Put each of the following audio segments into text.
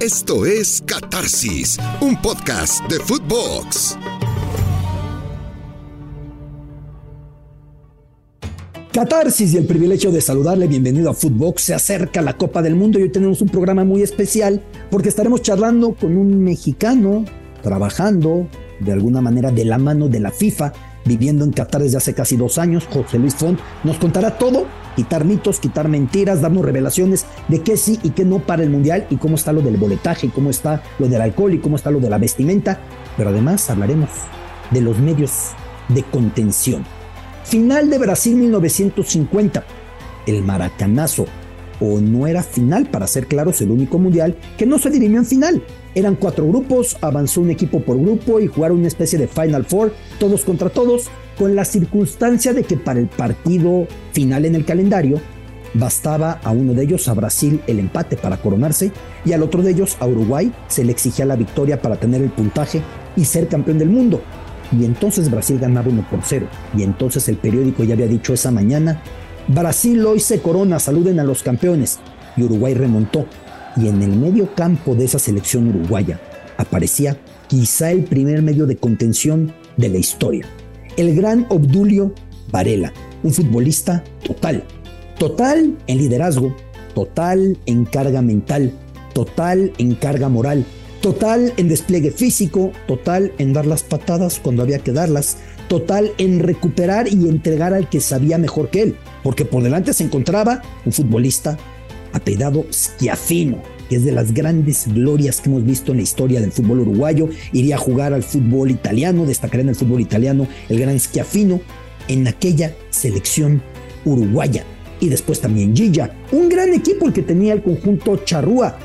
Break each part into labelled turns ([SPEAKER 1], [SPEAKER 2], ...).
[SPEAKER 1] Esto es Catarsis, un podcast de Footbox.
[SPEAKER 2] Catarsis y el privilegio de saludarle, bienvenido a Footbox. Se acerca la Copa del Mundo y hoy tenemos un programa muy especial porque estaremos charlando con un mexicano trabajando de alguna manera de la mano de la FIFA, viviendo en Qatar desde hace casi dos años. José Luis Font nos contará todo, quitar mitos, quitar mentiras, darnos revelaciones de qué sí y qué no para el Mundial y cómo está lo del boletaje, cómo está lo del alcohol y cómo está lo de la vestimenta. Pero además hablaremos de los medios de contención Final de Brasil 1950. El maracanazo. O no era final, para ser claros, el único mundial que no se dirimió en final. Eran cuatro grupos, avanzó un equipo por grupo y jugaron una especie de Final Four, todos contra todos, con la circunstancia de que para el partido final en el calendario bastaba a uno de ellos, a Brasil, el empate para coronarse, y al otro de ellos, a Uruguay, se le exigía la victoria para tener el puntaje y ser campeón del mundo. Y entonces Brasil ganaba 1 por 0. Y entonces el periódico ya había dicho esa mañana, Brasil hoy se corona, saluden a los campeones. Y Uruguay remontó. Y en el medio campo de esa selección uruguaya aparecía quizá el primer medio de contención de la historia. El gran Obdulio Varela, un futbolista total. Total en liderazgo, total en carga mental, total en carga moral, Total en despliegue físico, total en dar las patadas cuando había que darlas, total en recuperar y entregar al que sabía mejor que él, porque por delante se encontraba un futbolista apedado Schiafino, que es de las grandes glorias que hemos visto en la historia del fútbol uruguayo, iría a jugar al fútbol italiano, destacaría en el fútbol italiano el gran Schiafino en aquella selección uruguaya. Y después también Gilla, un gran equipo el que tenía el conjunto Charrúa,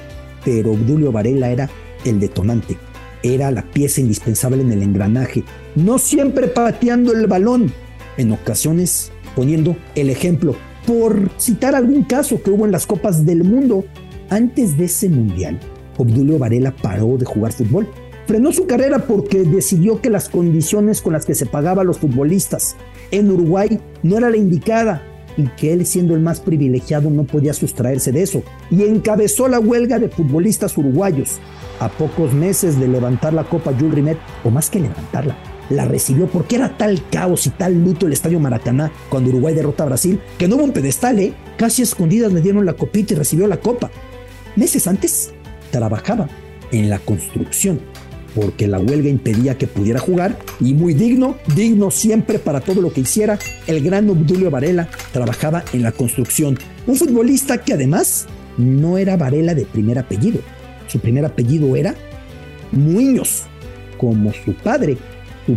[SPEAKER 2] pero Obdulio Varela era el detonante. Era la pieza indispensable en el engranaje, no siempre pateando el balón, en ocasiones poniendo el ejemplo. Por citar algún caso que hubo en las Copas del Mundo, antes de ese mundial, Obdulio Varela paró de jugar fútbol. Frenó su carrera porque decidió que las condiciones con las que se pagaba a los futbolistas en Uruguay no era la indicada y que él siendo el más privilegiado no podía sustraerse de eso. Y encabezó la huelga de futbolistas uruguayos a pocos meses de levantar la Copa Jules Rimet, o más que levantarla, la recibió porque era tal caos y tal luto el estadio Maracaná cuando Uruguay derrota a Brasil que no hubo un pedestal, ¿eh? Casi escondidas le dieron la copita y recibió la copa. Meses antes trabajaba en la construcción porque la huelga impedía que pudiera jugar y muy digno, digno siempre para todo lo que hiciera, el gran Obdulio Varela trabajaba en la construcción. Un futbolista que además no era Varela de primer apellido, su primer apellido era Muñoz, como su padre,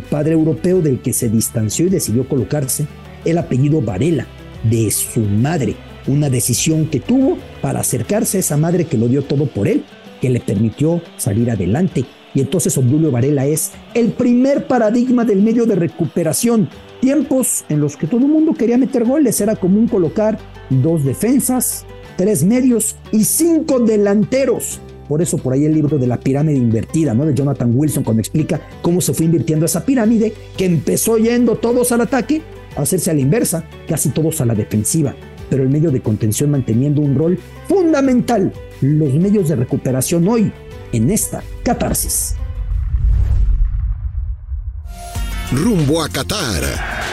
[SPEAKER 2] padre europeo del que se distanció y decidió colocarse el apellido Varela, de su madre, una decisión que tuvo para acercarse a esa madre que lo dio todo por él, que le permitió salir adelante. Y entonces Obdulio Varela es el primer paradigma del medio de recuperación. Tiempos en los que todo el mundo quería meter goles, era común colocar dos defensas, tres medios y cinco delanteros. Por eso por ahí el libro de la pirámide invertida, ¿no? De Jonathan Wilson, cuando explica cómo se fue invirtiendo esa pirámide, que empezó yendo todos al ataque, a hacerse a la inversa, casi todos a la defensiva, pero el medio de contención manteniendo un rol fundamental. Los medios de recuperación hoy, en esta catarsis.
[SPEAKER 1] Rumbo a Qatar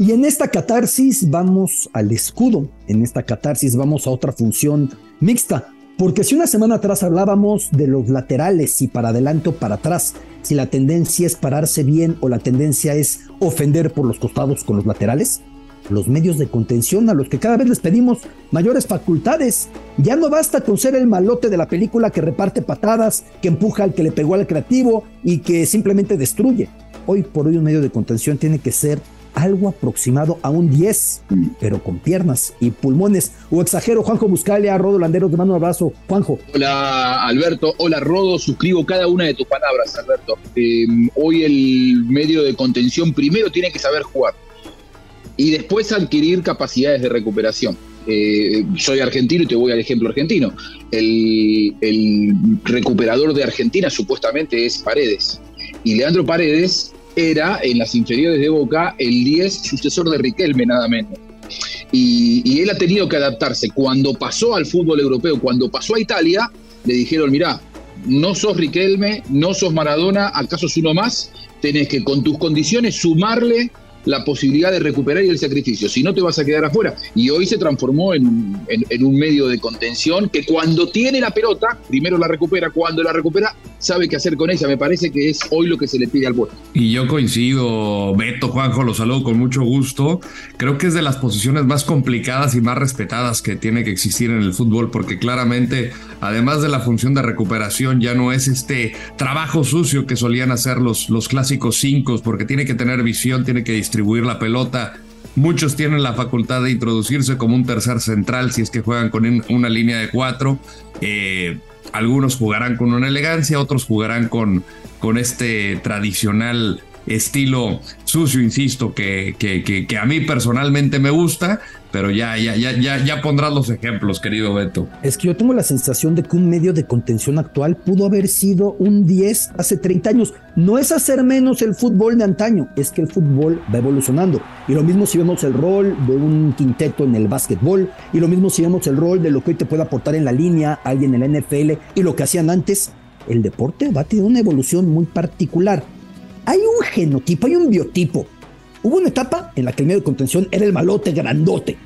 [SPEAKER 2] Y en esta catarsis vamos al escudo, en esta catarsis vamos a otra función mixta, porque si una semana atrás hablábamos de los laterales, si para adelante o para atrás, si la tendencia es pararse bien o la tendencia es ofender por los costados con los laterales, los medios de contención a los que cada vez les pedimos mayores facultades. Ya no basta con ser el malote de la película que reparte patadas, que empuja al que le pegó al creativo y que simplemente destruye. Hoy por hoy un medio de contención tiene que ser algo aproximado a un 10, pero con piernas y pulmones. O exagero, Juanjo Buscalia, Rodo Landeros, te mando un abrazo. Juanjo.
[SPEAKER 3] Hola Alberto, hola Rodo, suscribo cada una de tus palabras, Alberto. Em, hoy el medio de contención primero tiene que saber jugar y después adquirir capacidades de recuperación. Eh, soy argentino y te voy al ejemplo argentino. El, el recuperador de Argentina supuestamente es Paredes. Y Leandro Paredes era en las inferiores de Boca el 10 sucesor de Riquelme, nada menos. Y, él ha tenido que adaptarse. Cuando pasó al fútbol europeo, cuando pasó a Italia, le dijeron, mirá, no sos Riquelme, no sos Maradona, acaso sos uno más, tenés que con tus condiciones sumarle la posibilidad de recuperar y el sacrificio, si no te vas a quedar afuera. Y hoy se transformó en, un medio de contención que cuando tiene la pelota, primero la recupera, cuando la recupera, sabe qué hacer con ella. Me parece que es hoy lo que se le pide al pueblo.
[SPEAKER 4] Y yo coincido, Beto, Juanjo, lo saludo con mucho gusto. Creo que es de las posiciones más complicadas y más respetadas que tiene que existir en el fútbol, porque claramente, además de la función de recuperación, ya no es este trabajo sucio que solían hacer los, los clásicos cinco, porque tiene que tener visión, tiene que distribuir la pelota. Muchos tienen la facultad de introducirse como un tercer central si es que juegan con una línea de cuatro. Eh, algunos jugarán con una elegancia, otros jugarán con, con este tradicional estilo sucio, insisto, que, que, que, a mí personalmente me gusta, pero ya, ya, ya, ya, ya pondrás los ejemplos, querido Beto.
[SPEAKER 2] Es que yo tengo la sensación de que un medio de contención actual pudo haber sido un 10 hace 30 años. No es hacer menos el fútbol de antaño, es que el fútbol va evolucionando. Y lo mismo si vemos el rol de un quinteto en el básquetbol, y lo mismo si vemos el rol de lo que hoy te puede aportar en la línea alguien en la NFL y lo que hacían antes. El deporte va a tener una evolución muy particular hay un genotipo, hay un biotipo. Hubo una etapa en la que el medio de contención era el malote grandote.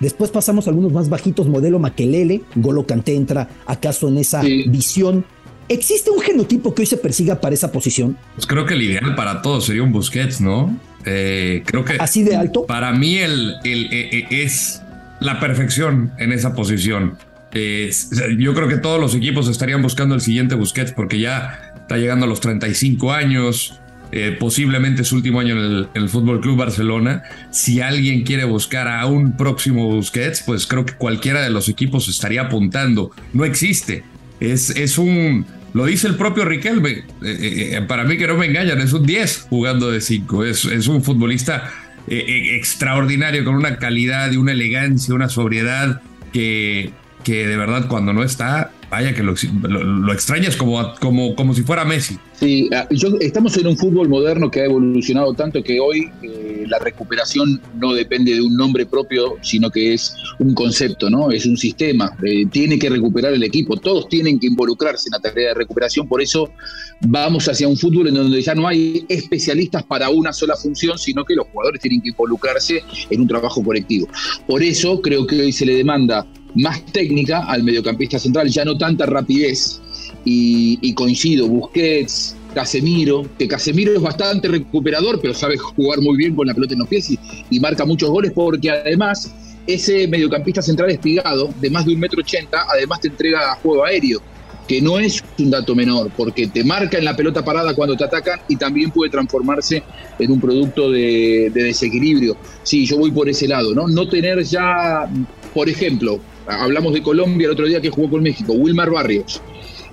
[SPEAKER 2] Después pasamos a algunos más bajitos, modelo Maquelele, Golo Canté entra acaso en esa visión. ¿Existe un genotipo que hoy se persiga para esa posición?
[SPEAKER 4] Pues creo que el ideal para todos sería un Busquets, ¿no? Eh, creo que...
[SPEAKER 2] ¿Así de alto?
[SPEAKER 4] Para mí el, el, eh, eh, es la perfección en esa posición. yo creo que todos los equipos estarían buscando el siguiente Busquets porque ya está llegando a los 35 años, eh, posiblemente su último año en el, Fútbol Club Barcelona. Si alguien quiere buscar a un próximo Busquets, pues creo que cualquiera de los equipos estaría apuntando. No existe. Es, es un. Lo dice el propio Riquelme. Eh, eh, para mí que no me engañan, es un 10 jugando de 5. Es, es un futbolista extraordinario, con una calidad y una elegancia, una sobriedad que, que de verdad cuando no está vaya que lo, lo, extrañas como, como, como si fuera Messi.
[SPEAKER 3] Sí, ah, estamos en un fútbol moderno que ha evolucionado tanto que hoy eh, la recuperación no depende de un nombre propio, sino que es un concepto, ¿no? Es un sistema. Eh, tiene que recuperar el equipo. Todos tienen que involucrarse en la tarea de recuperación. Por eso vamos hacia un fútbol en donde ya no hay especialistas para una sola función, sino que los jugadores tienen que involucrarse en un trabajo colectivo. Por eso creo que hoy se le demanda más técnica al mediocampista central, ya no tanta rapidez. Y, coincido, Busquets, Casemiro, que Casemiro es bastante recuperador, pero sabe jugar muy bien con la pelota en los pies y, marca muchos goles porque además ese mediocampista central espigado de más de un metro ochenta, además te entrega juego aéreo, que no es un dato menor, porque te marca en la pelota parada cuando te atacan y también puede transformarse en un producto de, de desequilibrio. Sí, yo voy por ese lado, ¿no? No tener ya, por ejemplo, hablamos de Colombia el otro día que jugó con México, Wilmar Barrios.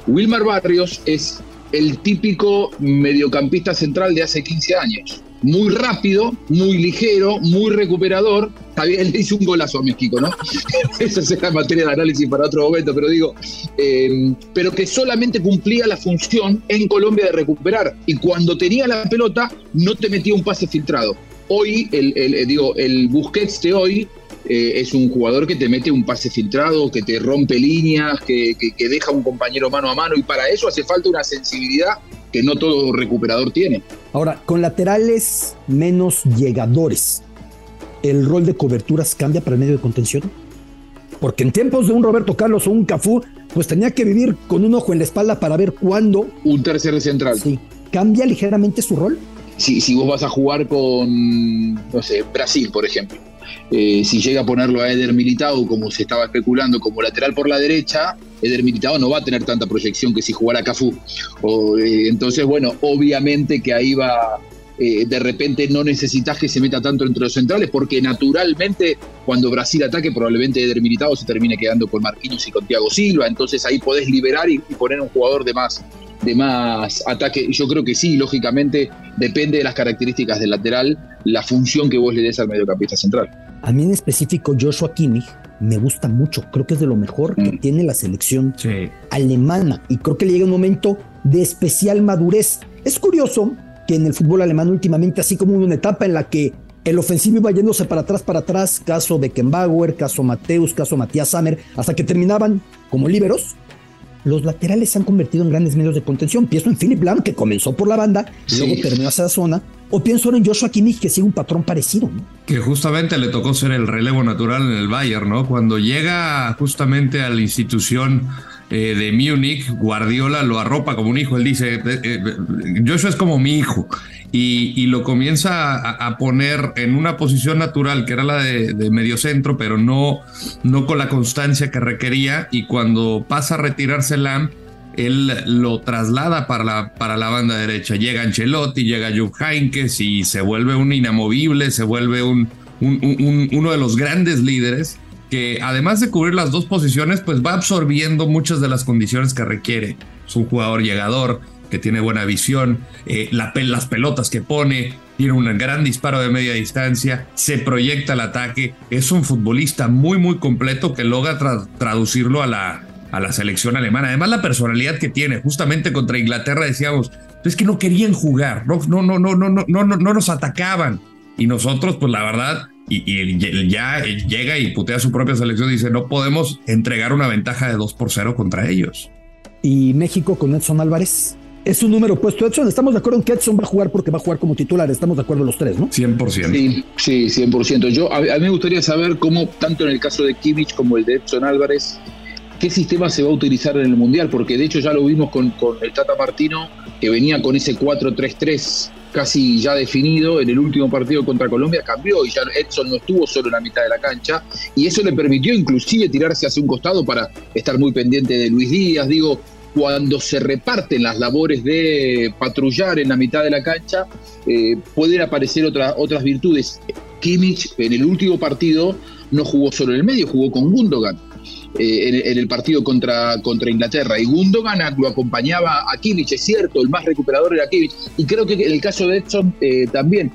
[SPEAKER 3] Wilmar Barrios es el típico mediocampista central de hace 15 años. Muy rápido, muy ligero, muy recuperador. Él le hizo un golazo a México, ¿no? Esa será materia de análisis para otro momento, pero digo, eh, pero que solamente cumplía la función en Colombia de recuperar. Y cuando tenía la pelota, no te metía un pase filtrado. Hoy, el, el digo, el Busquets de hoy eh, es un jugador que te mete un pase filtrado, que te rompe líneas, que, que, deja un compañero mano a mano y para eso hace falta una sensibilidad que no todo recuperador tiene.
[SPEAKER 2] Ahora, con laterales menos llegadores, ¿el rol de coberturas cambia para el medio de contención? Porque en tiempos de un Roberto Carlos o un Cafú, pues tenía que vivir con un ojo en la espalda para ver cuándo.
[SPEAKER 3] Un tercer central.
[SPEAKER 2] Sí. ¿Cambia ligeramente su rol?
[SPEAKER 3] Si, si vos vas a jugar con, no sé, Brasil, por ejemplo eh, si llega a ponerlo a Eder Militao, como se estaba especulando, como lateral por la derecha, Eder Militao no va a tener tanta proyección que si jugara Cafú. Eh, entonces, bueno, obviamente que ahí va, eh, de repente no necesitas que se meta tanto entre los centrales, porque naturalmente cuando Brasil ataque, probablemente Eder Militao se termine quedando con Marquinhos y con Thiago Silva, entonces ahí podés liberar y, y poner un jugador de más de más ataque. Yo creo que sí, lógicamente depende de las características del lateral, la función que vos le des al mediocampista central.
[SPEAKER 2] A mí en específico Joshua Kimmich me gusta mucho, creo que es de lo mejor que mm. tiene la selección alemana y creo que le llega un momento de especial madurez. Es curioso que en el fútbol alemán últimamente, así como una etapa en la que El ofensivo iba yéndose para atrás, para atrás, caso Beckenbauer, caso Mateus, caso Matías Sammer, hasta que terminaban como líberos. Los laterales se han convertido en grandes medios de contención. Pienso en Philip Lam, que comenzó por la banda y luego terminó hacia la zona. O pienso ahora en Joshua Kimmich, que sigue un patrón parecido.
[SPEAKER 4] Que justamente le tocó ser el relevo natural en el Bayern, ¿no? Cuando llega justamente a la institución eh, de Múnich, Guardiola lo arropa como un hijo. Él dice, eh, eh, Joshua es como mi hijo. Y, lo comienza a, poner en una posición natural, que era la de, de mediocentro, pero no, no con la constancia que requería. Y cuando pasa a retirarse Lam, él lo traslada para la, para la banda derecha. Llega Ancelotti, llega Jupp Heynckes y se vuelve un inamovible, se vuelve un, uno de los grandes líderes que además de cubrir las dos posiciones, pues va absorbiendo muchas de las condiciones que requiere. Es un jugador llegador, que tiene buena visión, eh, la, las pelotas que pone, tiene un gran disparo de media distancia, se proyecta el ataque, es un futbolista muy muy completo que logra traducirlo a la, a la selección alemana. Además la personalidad que tiene, justamente contra Inglaterra decíamos, es que no querían jugar, no, no, no, no, no, no, no, no nos atacaban. Y nosotros, pues la verdad, y, ya llega y putea su propia selección y dice, no podemos entregar una ventaja de 2 por 0 contra ellos.
[SPEAKER 2] ¿Y México con Edson Álvarez? Es un número puesto Edson. Estamos de acuerdo en que Edson va a jugar porque va a jugar como titular. Estamos de acuerdo los tres, ¿no?
[SPEAKER 4] 100%.
[SPEAKER 3] Sí, sí, 100%. Yo, a, mí me gustaría saber cómo, tanto en el caso de Kimmich como el de Edson Álvarez, qué sistema se va a utilizar en el Mundial, porque de hecho ya lo vimos con, el Tata Martino, que venía con ese 4-3-3 casi ya definido en el último partido contra Colombia, cambió y ya Edson no estuvo solo en la mitad de la cancha y eso le permitió inclusive tirarse hacia un costado para estar muy pendiente de Luis Díaz. Digo, cuando se reparten las labores de patrullar en la mitad de la cancha, eh, pueden aparecer otras virtudes. Kimmich en el último partido no jugó solo en el medio, jugó con Gundogan. Eh, en, el partido contra, contra Inglaterra. Y Gundogan lo acompañaba a Kimmich, es cierto, el más recuperador era Kimmich. Y creo que en el caso de Edson eh, también.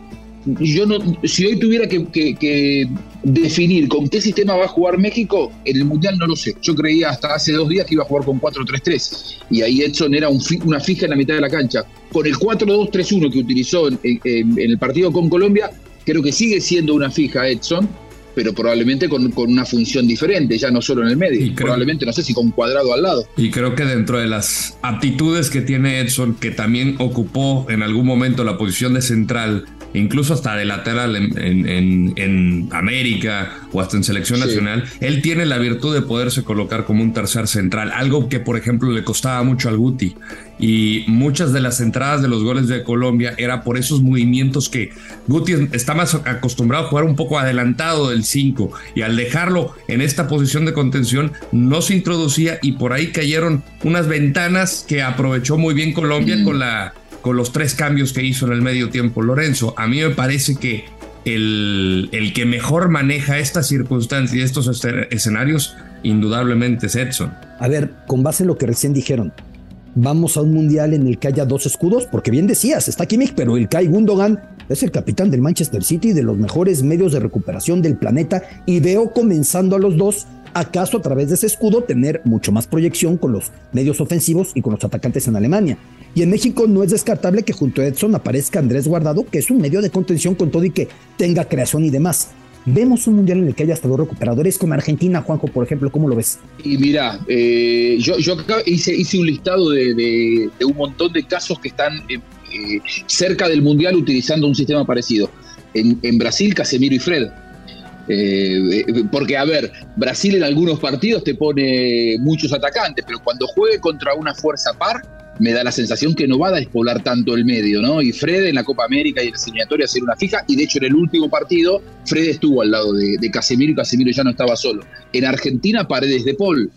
[SPEAKER 3] Yo no, si hoy tuviera que, definir con qué sistema va a jugar México, en el Mundial no lo sé. Yo creía hasta hace dos días que iba a jugar con 4-3-3 y ahí Edson era una fija en la mitad de la cancha. Con el 4-2-3-1 que utilizó en, en el partido con Colombia, creo que sigue siendo una fija Edson, pero probablemente con, una función diferente, ya no solo en el medio, probablemente no sé si con cuadrado al lado.
[SPEAKER 4] Y creo que dentro de las aptitudes que tiene Edson, que también ocupó en algún momento la posición de central, incluso hasta de lateral en, en, América o hasta en selección nacional, él tiene la virtud de poderse colocar como un tercer central, algo que por ejemplo le costaba mucho al Guti. Y muchas de las entradas de los goles de Colombia era por esos movimientos que Guti está más acostumbrado a jugar un poco adelantado del 5 y al dejarlo en esta posición de contención no se introducía y por ahí cayeron unas ventanas que aprovechó muy bien Colombia con la con los tres cambios que hizo en el medio tiempo Lorenzo. A mí me parece que el, el que mejor maneja estas circunstancias y estos escenarios, indudablemente es Edson.
[SPEAKER 2] A ver, con base en lo que recién dijeron, vamos a un mundial en el que haya dos escudos, porque bien decías, está Kimmich, pero el Kai Gundogan es el capitán del Manchester City, de los mejores medios de recuperación del planeta, y veo comenzando a los dos acaso a través de ese escudo tener mucho más proyección con los medios ofensivos y con los atacantes en Alemania. Y en México no es descartable que junto a Edson aparezca Andrés Guardado, que es un medio de contención con todo y que tenga creación y demás. Vemos un mundial en el que haya hasta dos recuperadores con Argentina, Juanjo, por ejemplo, ¿cómo lo ves?
[SPEAKER 3] Y mira, eh, yo, yo hice, hice un listado de, un montón de casos que están eh, eh, cerca del mundial utilizando un sistema parecido. En, en Brasil, Casemiro y Fred. porque, a ver, Brasil en algunos partidos te pone muchos atacantes, pero cuando juegue contra una fuerza par, me da la sensación que no va a despoblar tanto el medio, ¿no? Y Fred en la Copa América y en la eliminatoria hacer una fija, y de hecho en el último partido, Fred estuvo al lado de, Casemiro y Casemiro ya no estaba solo. En Argentina, Paredes de Paul,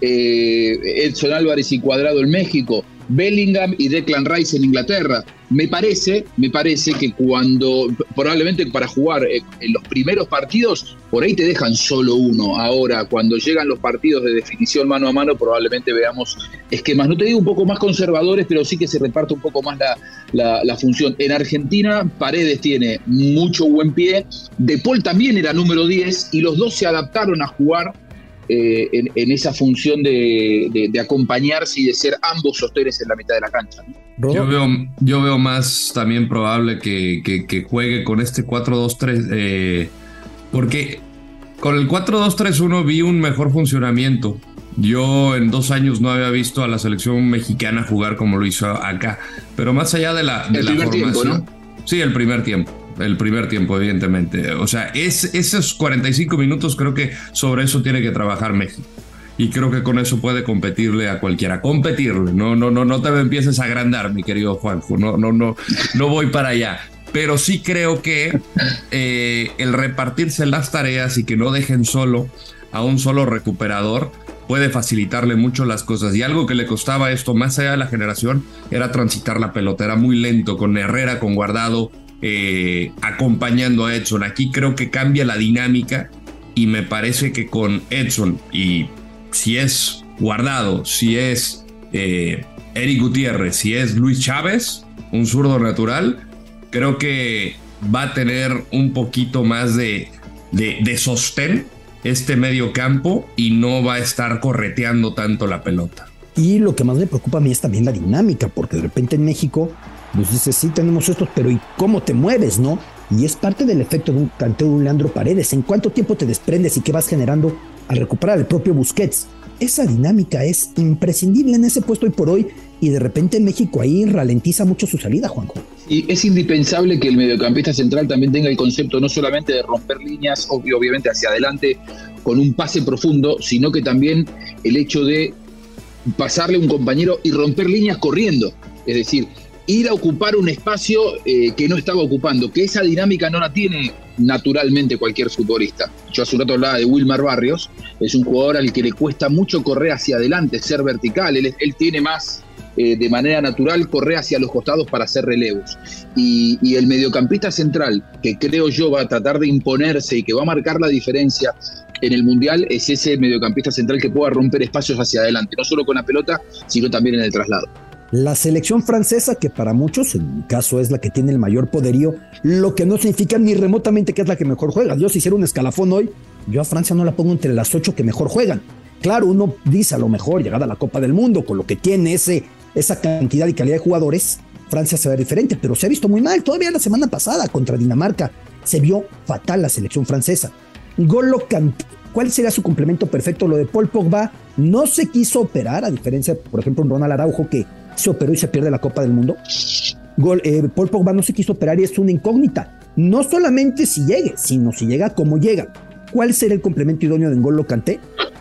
[SPEAKER 3] eh, Edson Álvarez y Cuadrado en México, Bellingham y Declan Rice en Inglaterra. Me parece, me parece que cuando, probablemente para jugar eh, en los primeros partidos, por ahí te dejan solo uno. Ahora, cuando llegan los partidos de definición mano a mano, probablemente veamos esquemas, no te digo un poco más conservadores, pero sí que se reparte un poco más la, la función. En Argentina, Paredes tiene mucho buen pie, De Paul también era número 10 y los dos se adaptaron a jugar eh, en, esa función de, acompañarse y de ser ambos sostenes en la mitad de la cancha.
[SPEAKER 4] Yo, veo, yo veo más también probable que, que, juegue con este 4-2-3, eh, porque con el 4-2-3-1 vi un mejor funcionamiento. Yo en dos años no había visto a la selección mexicana jugar como lo hizo acá, pero más allá de la, de la formación. Sí, el primer tiempo el primer tiempo, evidentemente. O sea, es, esos 45 minutos creo que sobre eso tiene que trabajar México. Y creo que con eso puede competirle a cualquiera. Competirle. No, no, no, no te empieces a agrandar, mi querido Juanjo. No, no, no, no voy para allá. Pero sí creo que eh, el repartirse las tareas y que no dejen solo a un solo recuperador puede facilitarle mucho las cosas. Y algo que le costaba esto, más allá de la generación, era transitar la pelota. Era muy lento con Herrera, con Guardado, eh, acompañando a Edson. Aquí creo que cambia la dinámica y me parece que con Edson y si es Guardado, si es eh, Eric Gutiérrez, si es Luis Chávez, un zurdo natural, creo que va a tener un poquito más de, de, sostén este medio campo y no va a estar correteando tanto la pelota.
[SPEAKER 2] Y lo que más me preocupa a mí es también la dinámica, porque de repente en México pues dices, sí tenemos estos, pero ¿y cómo te mueves, no? Y es parte del efecto de un canteo de un Leandro Paredes. ¿En cuánto tiempo te desprendes y qué vas generando al recuperar el propio Busquets? Esa dinámica es imprescindible en ese puesto hoy por hoy y de repente en México ahí ralentiza mucho su salida, Juanjo.
[SPEAKER 3] Y es indispensable que el mediocampista central también tenga el concepto no solamente de romper líneas, obviamente hacia adelante con un pase profundo, sino que también el hecho de pasarle a un compañero y romper líneas corriendo. Es decir, ir a ocupar un espacio eh, que no estaba ocupando, que esa dinámica no la tiene naturalmente cualquier futbolista. Yo hace un rato hablaba de Wilmar Barrios, es un jugador al que le cuesta mucho correr hacia adelante, ser vertical, él, tiene más eh, de manera natural correr hacia los costados para hacer relevos. Y, y, el mediocampista central, que creo yo va a tratar de imponerse y que va a marcar la diferencia en el Mundial, es ese mediocampista central que pueda romper espacios hacia adelante, no solo con la pelota, sino también en el traslado.
[SPEAKER 2] La selección francesa, que para muchos, en mi caso, es la que tiene el mayor poderío, lo que no significa ni remotamente que es la que mejor juega. Yo si hiciera un escalafón hoy, yo a Francia no la pongo entre las ocho que mejor juegan. Claro, uno dice a lo mejor, llegada a la Copa del Mundo, con lo que tiene ese, esa cantidad y calidad de jugadores, Francia se ve diferente, pero se ha visto muy mal. Todavía la semana pasada contra Dinamarca se vio fatal la selección francesa. Golo ¿Cuál sería su complemento perfecto? Lo de Paul Pogba no se quiso operar, a diferencia, por ejemplo, un Ronald Araujo que se operó y se pierde la Copa del Mundo. Gol, eh, Paul Pogba no se quiso operar y es una incógnita. No solamente si llegue, sino si llega, cómo llega. ¿Cuál será el complemento idóneo de N'Golo Kanté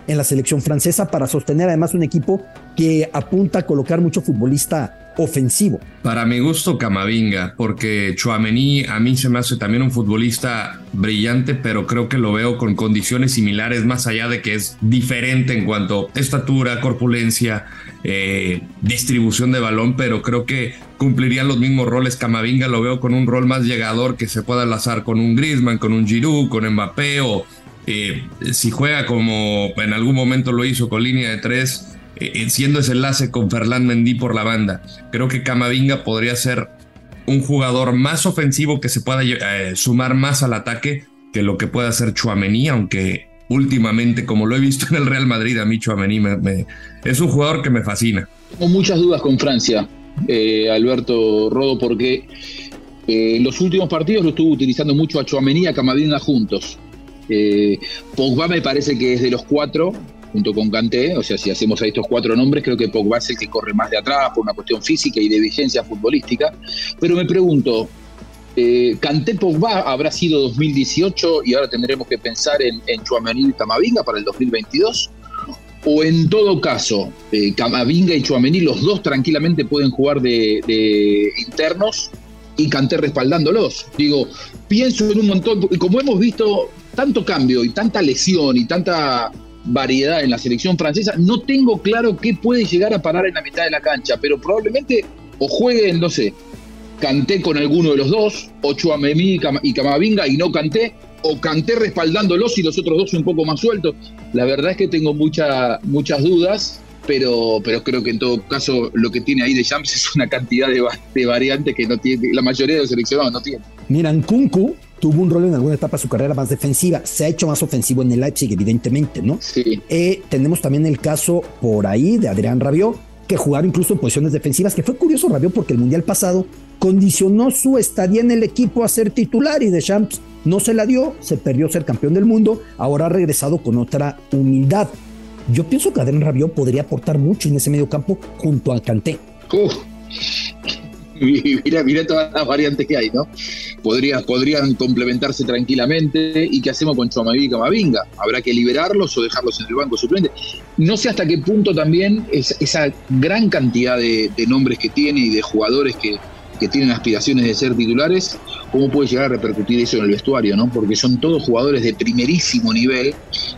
[SPEAKER 2] en la selección francesa para sostener además un equipo que apunta a colocar mucho futbolista ofensivo.
[SPEAKER 4] Para mi gusto, Camavinga, porque Chouameni a mí se me hace también un futbolista brillante, pero creo que lo veo con condiciones similares, más allá de que es diferente en cuanto a estatura, corpulencia, eh, distribución de balón, pero creo que cumplirían los mismos roles. Camavinga lo veo con un rol más llegador que se pueda enlazar con un Griezmann, con un Giroud, con Mbappé o eh, si juega como en algún momento lo hizo con línea de tres eh, siendo ese enlace con Ferland Mendy por la banda. Creo que Camavinga podría ser un jugador más ofensivo que se pueda sumar más al ataque que lo que pueda hacer Chuamení, aunque últimamente, como lo he visto en el Real Madrid, a mí Chuamení me, es un jugador que me fascina.
[SPEAKER 3] Tengo muchas dudas con Francia, eh, Alberto Rodo, porque en los últimos partidos lo estuvo utilizando mucho a Chuamení y a Camavinga juntos. Pogba me parece que es de los cuatro junto con Kanté, o sea, si hacemos a estos cuatro nombres, creo que Pogba es el que corre más de atrás por una cuestión física y de vigencia futbolística. Pero me pregunto, eh, Kanté Pogba habrá sido 2018 y ahora tendremos que pensar en, en y Camavinga para el 2022. O en todo caso, eh, Camavinga y Chuamení, los dos tranquilamente pueden jugar de, de internos y Kanté respaldándolos. Digo, pienso en un montón, y como hemos visto tanto cambio y tanta lesión y tanta variedad en la selección francesa. No tengo claro qué puede llegar a parar en la mitad de la cancha, pero probablemente o jueguen, no sé, canté con alguno de los dos, o Chuamemí y Camavinga y no canté, o canté respaldándolos y los otros dos un poco más sueltos. La verdad es que tengo muchas muchas dudas pero, pero creo que en todo caso lo que tiene ahí de Jams es una cantidad de, variantes que no tiene, la mayoría de los seleccionados no tiene.
[SPEAKER 2] Mira, Kunku tuvo un rol en alguna etapa de su carrera más defensiva, se ha hecho más ofensivo en el Leipzig, evidentemente, ¿no?
[SPEAKER 3] Sí.
[SPEAKER 2] Eh, tenemos también el caso por ahí de Adrián Rabiot, que jugaron incluso en posiciones defensivas, que fue curioso Rabiot porque el Mundial pasado condicionó su estadía en el equipo a ser titular y de Champs no se la dio, se perdió ser campeón del mundo, ahora ha regresado con otra humildad. Yo pienso que Adrián Rabiot podría aportar mucho en ese medio campo junto al Canté.
[SPEAKER 3] mira, mira todas las variantes que hay, ¿no? Podría, podrían complementarse tranquilamente. ¿Y qué hacemos con Chuamaví y Camavinga? ¿Habrá que liberarlos o dejarlos en el banco suplente? No sé hasta qué punto también esa gran cantidad de nombres que tiene y de jugadores que, que tienen aspiraciones de ser titulares, ¿cómo puede llegar a repercutir eso en el vestuario? ¿no? Porque son todos jugadores de primerísimo nivel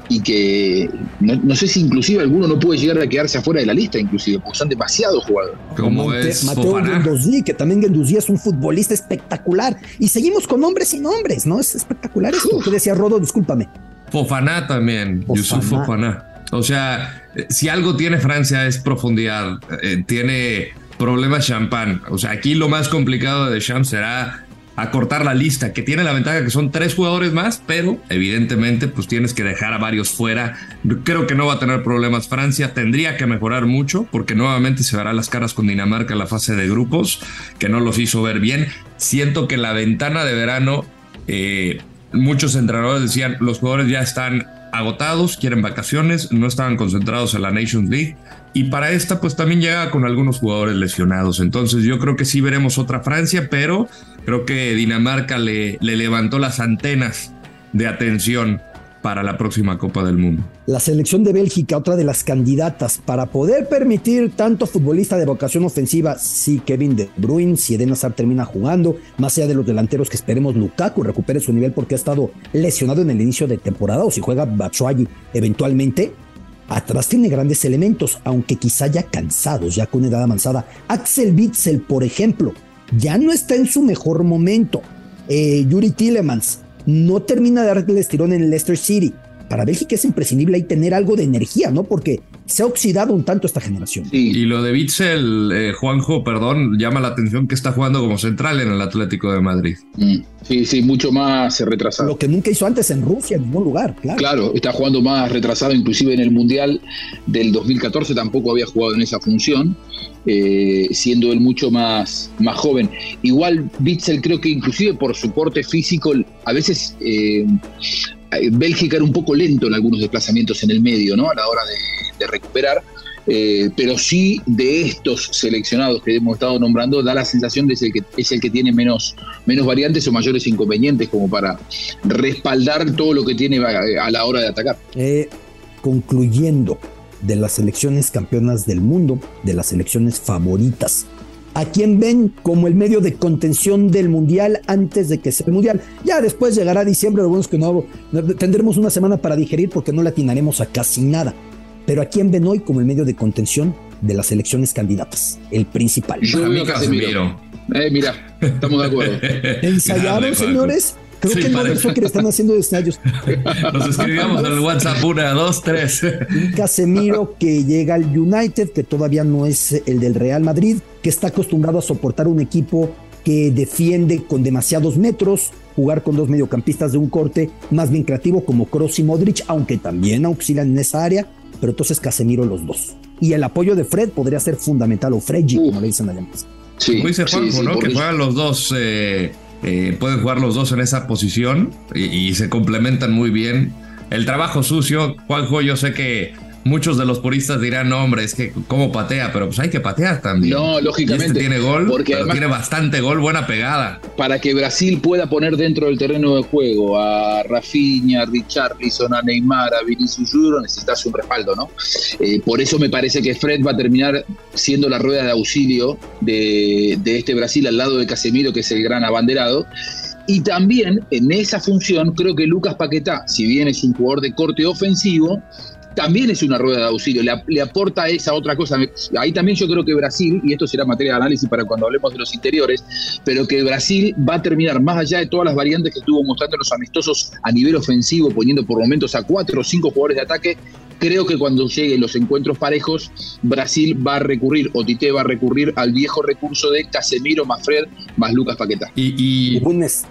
[SPEAKER 3] y que no, sé si inclusive alguno no puede llegar a quedarse afuera de la lista, inclusive, porque son demasiados jugadores.
[SPEAKER 2] Como es Mateo Gendouzi, que también Gendouzi es un futbolista espectacular. Y seguimos con nombres y nombres, ¿no? Es espectacular esto. ¿Qué decía Rodo? Discúlpame.
[SPEAKER 4] Fofaná también, Yusuf Fofaná. O sea, si algo tiene Francia es profundidad. Eh, tiene problema champán. O sea, aquí lo más complicado de Deschamps será acortar la lista, que tiene la ventaja que son tres jugadores más, pero evidentemente pues tienes que dejar a varios fuera. Creo que no va a tener problemas Francia, tendría que mejorar mucho porque nuevamente se verá las caras con Dinamarca en la fase de grupos, que no los hizo ver bien. Siento que la ventana de verano, eh, muchos entrenadores decían, los jugadores ya están agotados, quieren vacaciones, no estaban concentrados en la Nations League y para esta pues también llega con algunos jugadores lesionados. Entonces yo creo que sí veremos otra Francia, pero creo que Dinamarca le, le levantó las antenas de atención para la próxima Copa del Mundo.
[SPEAKER 2] La selección de Bélgica, otra de las candidatas para poder permitir tanto futbolista de vocación ofensiva, si Kevin De Bruyne, si Eden Hazard termina jugando, más allá de los delanteros que esperemos Lukaku recupere su nivel porque ha estado lesionado en el inicio de temporada o si juega Batshuayi eventualmente, Atrás tiene grandes elementos, aunque quizá ya cansados, ya con edad avanzada. Axel Witzel, por ejemplo, ya no está en su mejor momento. Eh, Yuri Tillemans, no termina de darle el estirón en Leicester City. Para Bélgica es imprescindible ahí tener algo de energía, ¿no? Porque se ha oxidado un tanto esta generación.
[SPEAKER 4] Y lo de Bitzel, eh, Juanjo, perdón, llama la atención que está jugando como central en el Atlético de Madrid.
[SPEAKER 3] Mm. Sí, sí, mucho más retrasado.
[SPEAKER 2] Lo que nunca hizo antes en Rusia, en ningún lugar, claro.
[SPEAKER 3] Claro, está jugando más retrasado, inclusive en el Mundial del 2014 tampoco había jugado en esa función. Eh, siendo él mucho más, más joven. Igual Bitzel creo que inclusive por su porte físico, a veces eh, Bélgica era un poco lento en algunos desplazamientos en el medio, ¿no? A la hora de, recuperar. Eh, pero sí de estos seleccionados que hemos estado nombrando da la sensación de que es el que tiene menos, menos variantes o mayores inconvenientes como para respaldar todo lo que tiene a, la hora de atacar.
[SPEAKER 2] concluyendo, de las selecciones campeonas del mundo, de las selecciones favoritas. ¿A quién ven como el medio de contención del mundial antes de que sea el mundial? Ya después llegará diciembre, lo bueno es que no, tendremos una semana para digerir porque no le atinaremos a casi nada. Pero ¿a quién ven hoy como el medio de contención de las elecciones candidatas? El principal.
[SPEAKER 3] Yo Casemiro. Eh, mira, estamos de acuerdo.
[SPEAKER 2] ¿Ensayaron, señores? Creo que no que le están haciendo ensayos.
[SPEAKER 4] Nos escribíamos en el WhatsApp una, dos, tres.
[SPEAKER 2] Un Casemiro que llega al United, que todavía no es el del Real Madrid, que está acostumbrado a soportar un equipo que defiende con demasiados metros, jugar con dos mediocampistas de un corte más bien creativo como Kroos y Modric, aunque también auxilian en esa área, pero entonces Casemiro los dos. Y el apoyo de Fred podría ser fundamental, o Fredgy, como le dicen allá.
[SPEAKER 4] Sí, como dice Juanjo, ¿no? Que juegan los dos eh, eh, pueden jugar los dos en esa posición y, se complementan muy bien. El trabajo sucio, Juanjo, yo sé que muchos de los puristas dirán, no, hombre, es que cómo patea, pero pues hay que patear también.
[SPEAKER 3] No, lógicamente.
[SPEAKER 4] Este tiene gol, porque tiene bastante gol, buena pegada.
[SPEAKER 3] Para que Brasil pueda poner dentro del terreno de juego a Rafinha, a Richarlison, a Neymar, a Vinicius Junior, necesitas un respaldo, ¿no? Eh, por eso me parece que Fred va a terminar siendo la rueda de auxilio de, de este Brasil al lado de Casemiro, que es el gran abanderado. Y también en esa función creo que Lucas Paquetá, si bien es un jugador de corte ofensivo, también es una rueda de auxilio, le, aporta esa otra cosa. Ahí también yo creo que Brasil, y esto será materia de análisis para cuando hablemos de los interiores, pero que Brasil va a terminar, más allá de todas las variantes que estuvo mostrando los amistosos a nivel ofensivo, poniendo por momentos a cuatro o cinco jugadores de ataque, Creo que cuando lleguen los encuentros parejos, Brasil va a recurrir, o Tite va a recurrir al viejo recurso de Casemiro más Fred más Lucas Paqueta.
[SPEAKER 4] Y,
[SPEAKER 2] y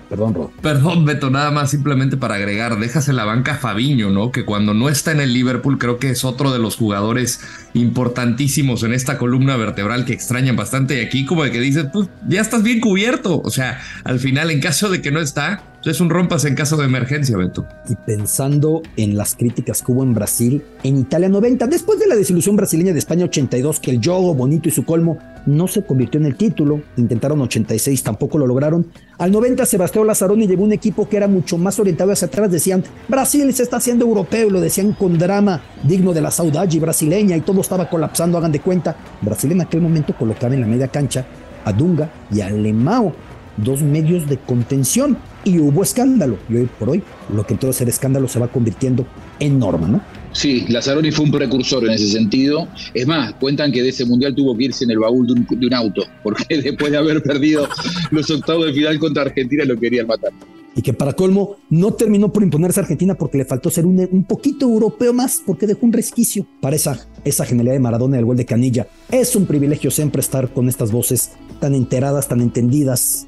[SPEAKER 2] perdón, Ro.
[SPEAKER 4] Perdón, Beto, nada más simplemente para agregar, dejas en la banca a Fabiño, ¿no? Que cuando no está en el Liverpool, creo que es otro de los jugadores importantísimos en esta columna vertebral que extrañan bastante. Y aquí, como de que dices, pues ya estás bien cubierto. O sea, al final, en caso de que no está, es un rompas en caso de emergencia, Beto.
[SPEAKER 2] Y pensando en las críticas que hubo en Brasil, en Italia 90, después de la desilusión brasileña de España 82, que el juego bonito y su colmo no se convirtió en el título, intentaron 86, tampoco lo lograron. Al 90 Sebastián Lazzaroni llevó un equipo que era mucho más orientado hacia atrás, decían, Brasil se está haciendo europeo, lo decían con drama digno de la saudade brasileña y todo estaba colapsando, hagan de cuenta. Brasil en aquel momento colocaba en la media cancha a Dunga y a Lemao, dos medios de contención y hubo escándalo. Y hoy por hoy, lo que entonces ser escándalo se va convirtiendo en norma, ¿no?
[SPEAKER 3] Sí, Lazzaroni fue un precursor en ese sentido. Es más, cuentan que de ese mundial tuvo que irse en el baúl de un, auto, porque después de haber perdido los octavos de final contra Argentina lo querían matar.
[SPEAKER 2] Y que para colmo no terminó por imponerse a Argentina porque le faltó ser un, poquito europeo más, porque dejó un resquicio para esa, esa genialidad de Maradona y el gol de Canilla. Es un privilegio siempre estar con estas voces tan enteradas, tan entendidas,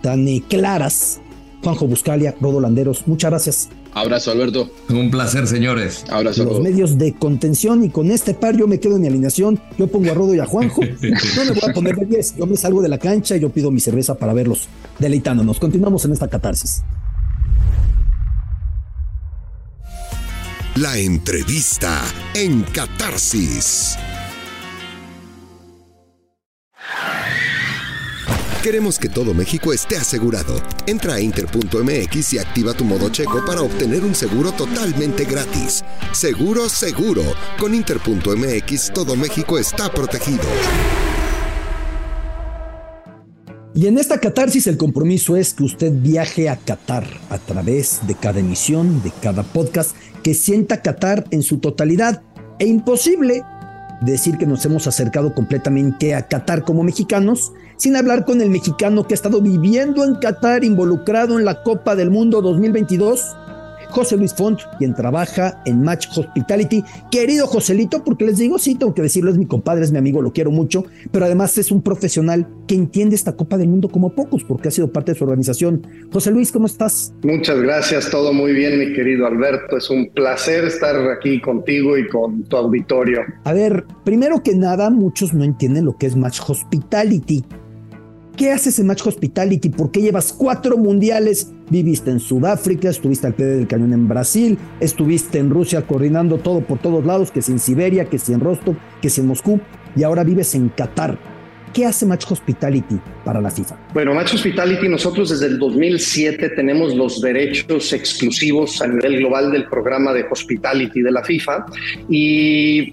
[SPEAKER 2] tan eh, claras Juanjo Buscalia, Rodo Landeros, muchas gracias.
[SPEAKER 3] Abrazo, Alberto.
[SPEAKER 4] Un placer, señores.
[SPEAKER 3] Abrazo.
[SPEAKER 2] Los medios de contención y con este par yo me quedo en mi alineación. Yo pongo a Rodo y a Juanjo. No me voy a poner de 10. Yo me salgo de la cancha y yo pido mi cerveza para verlos deleitándonos. Continuamos en esta catarsis.
[SPEAKER 1] La entrevista en catarsis. Queremos que todo México esté asegurado. Entra a inter.mx y activa tu modo checo para obtener un seguro totalmente gratis. Seguro, seguro. Con inter.mx todo México está protegido.
[SPEAKER 2] Y en esta catarsis el compromiso es que usted viaje a Qatar a través de cada emisión, de cada podcast, que sienta Qatar en su totalidad. E imposible decir que nos hemos acercado completamente a Qatar como mexicanos, sin hablar con el mexicano que ha estado viviendo en Qatar, involucrado en la Copa del Mundo 2022 José Luis Font, quien trabaja en Match Hospitality. Querido Joselito, porque les digo, sí, tengo que decirlo, es mi compadre, es mi amigo, lo quiero mucho, pero además es un profesional que entiende esta Copa del Mundo como pocos, porque ha sido parte de su organización. José Luis, ¿cómo estás?
[SPEAKER 5] Muchas gracias, todo muy bien, mi querido Alberto. Es un placer estar aquí contigo y con tu auditorio.
[SPEAKER 2] A ver, primero que nada, muchos no entienden lo que es Match Hospitality. ¿Qué haces en Match Hospitality? ¿Por qué llevas cuatro mundiales? Viviste en Sudáfrica, estuviste al pie del cañón en Brasil, estuviste en Rusia coordinando todo por todos lados, que si en Siberia, que si en Rostov, que si en Moscú, y ahora vives en Qatar. ¿Qué hace Match Hospitality para la FIFA?
[SPEAKER 5] Bueno, Match Hospitality, nosotros desde el 2007 tenemos los derechos exclusivos a nivel global del programa de Hospitality de la FIFA y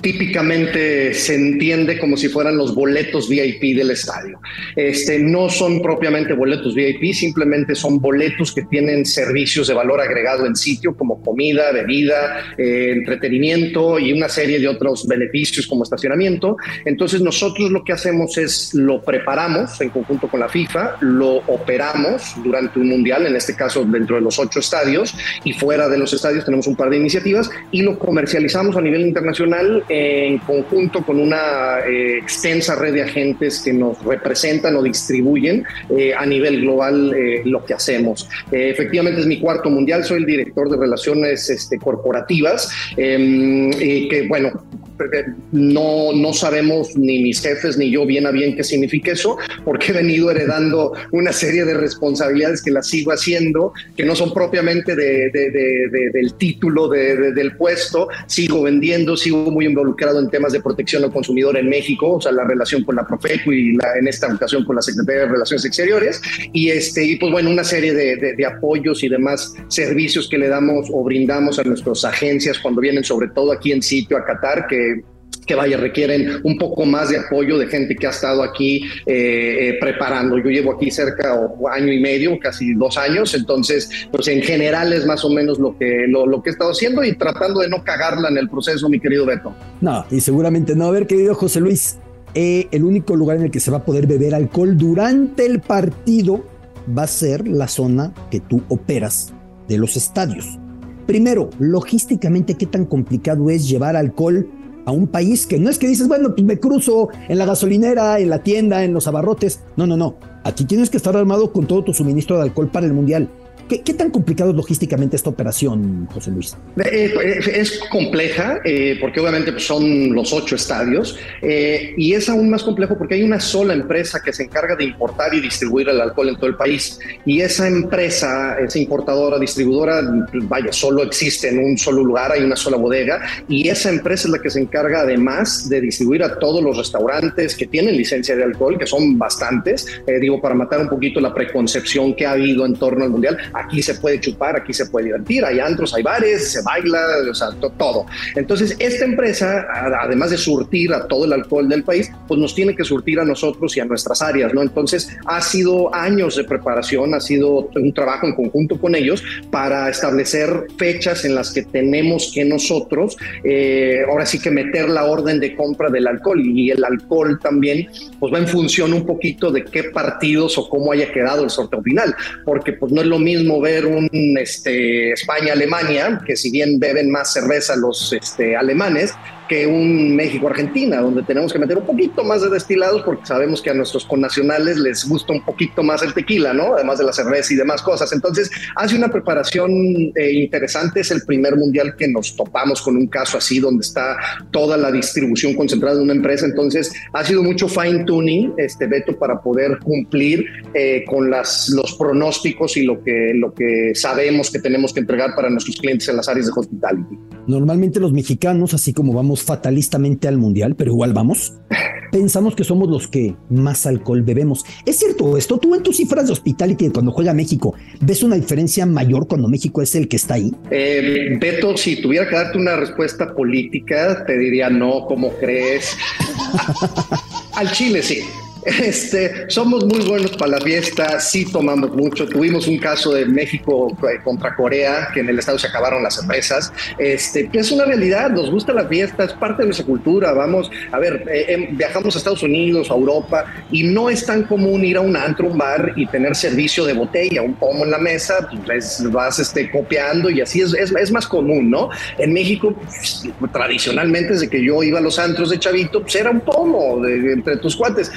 [SPEAKER 5] típicamente se entiende como si fueran los boletos VIP del estadio. Este, no son propiamente boletos VIP, simplemente son boletos que tienen servicios de valor agregado en sitio como comida, bebida, eh, entretenimiento y una serie de otros beneficios como estacionamiento. Entonces nosotros lo que hacemos es lo preparamos en conjunto con la FIFA, lo operamos durante un mundial, en este caso dentro de los ocho estadios y fuera de los estadios tenemos un par de iniciativas y lo comercializamos a nivel internacional en conjunto con una eh, extensa red de agentes que nos representan o distribuyen eh, a nivel global eh, lo que hacemos. efectivamente es mi cuarto mundial, soy el director de relaciones este, corporativas, em, que bueno, no, no sabemos ni mis jefes ni yo bien a bien qué significa eso, porque he venido heredando una serie de responsabilidades que las sigo haciendo, que no son propiamente de, del título del puesto, sigo vendiendo, sigo muy involucrado en temas de protección al consumidor en México, o sea, la relación con la Profeco y la, en esta ocasión con la Secretaría de Relaciones Exteriores, y, este, y pues bueno, una serie de apoyos y demás servicios que le damos o brindamos a nuestras agencias cuando vienen sobre todo aquí en sitio a Qatar, que que vaya, requieren un poco más de apoyo de gente que ha estado aquí eh, eh, preparando. Yo llevo aquí cerca o año y medio, casi dos años, entonces, pues en general es más o menos lo que, lo, que he estado haciendo y tratando de no cagarla en el proceso, mi querido Beto.
[SPEAKER 2] No, y seguramente no. A ver, querido José Luis, eh, el único lugar en el que se va a poder beber alcohol durante el partido va a ser la zona que tú operas de los estadios. Primero, logísticamente, ¿qué tan complicado es llevar alcohol a un país que no es que dices, bueno, pues me cruzo en la gasolinera, en la tienda, en los abarrotes. No, no, no. Aquí tienes que estar armado con todo tu suministro de alcohol para el mundial. ¿Qué, tan complicado es logísticamente esta operación, José Luis?
[SPEAKER 5] Eh, eh, es compleja, eh, porque obviamente pues, son los ocho estadios, y es aún más complejo porque hay una sola empresa que se encarga de importar y distribuir el alcohol en todo el país. Y esa empresa, esa importadora, distribuidora, vaya, solo existe en un solo lugar, hay una sola bodega, y esa empresa es la que se encarga además de distribuir a todos los restaurantes que tienen licencia de alcohol, que son bastantes, digo, para matar un poquito la preconcepción que ha habido en torno al mundial aquí se puede chupar, aquí se puede divertir, hay antros, hay bares, se baila, o sea, todo. Entonces, esta empresa, además de surtir a todo el alcohol del país, pues nos tiene que surtir a nosotros y a nuestras áreas, ¿no? Entonces, ha sido años de preparación, ha sido un trabajo en conjunto con ellos para establecer fechas en las que tenemos que nosotros, eh, ahora sí que meter la orden de compra del alcohol y el alcohol también, pues va en función un poquito de qué partidos o cómo haya quedado el sorteo final, porque pues no es lo mismo ver un este, España-Alemania, que si bien beben más cerveza los este, alemanes, que un México-Argentina, donde tenemos que meter un poquito más de destilados porque sabemos que a nuestros connacionales les gusta un poquito más el tequila, ¿no? Además de la cerveza y demás cosas. Entonces, hace una preparación eh, interesante. Es el primer mundial que nos topamos con un caso así, donde está toda la distribución concentrada en una empresa. Entonces, ha sido mucho fine tuning, este Beto, para poder cumplir eh, con las, los pronósticos y lo que, lo que sabemos que tenemos que entregar para nuestros clientes en las áreas de hospitality.
[SPEAKER 2] Normalmente los mexicanos, así como vamos fatalistamente al mundial, pero igual vamos, pensamos que somos los que más alcohol bebemos. ¿Es cierto esto? Tú en tus cifras de hospitality cuando juega México, ¿ves una diferencia mayor cuando México es el que está ahí?
[SPEAKER 5] Eh, Beto, si tuviera que darte una respuesta política, te diría no, ¿cómo crees? al Chile sí. Este, somos muy buenos para la fiesta, sí tomamos mucho. Tuvimos un caso de México eh, contra Corea, que en el estado se acabaron las cervezas. Este, es una realidad, nos gusta la fiesta, es parte de nuestra cultura. Vamos, a ver, eh, em, viajamos a Estados Unidos, a Europa, y no es tan común ir a un antro, un bar y tener servicio de botella, un pomo en la mesa, pues vas este, copiando y así es, es, más común, ¿no? En México, pues, tradicionalmente, desde que yo iba a los antros de chavito, pues era un pomo entre tus cuates.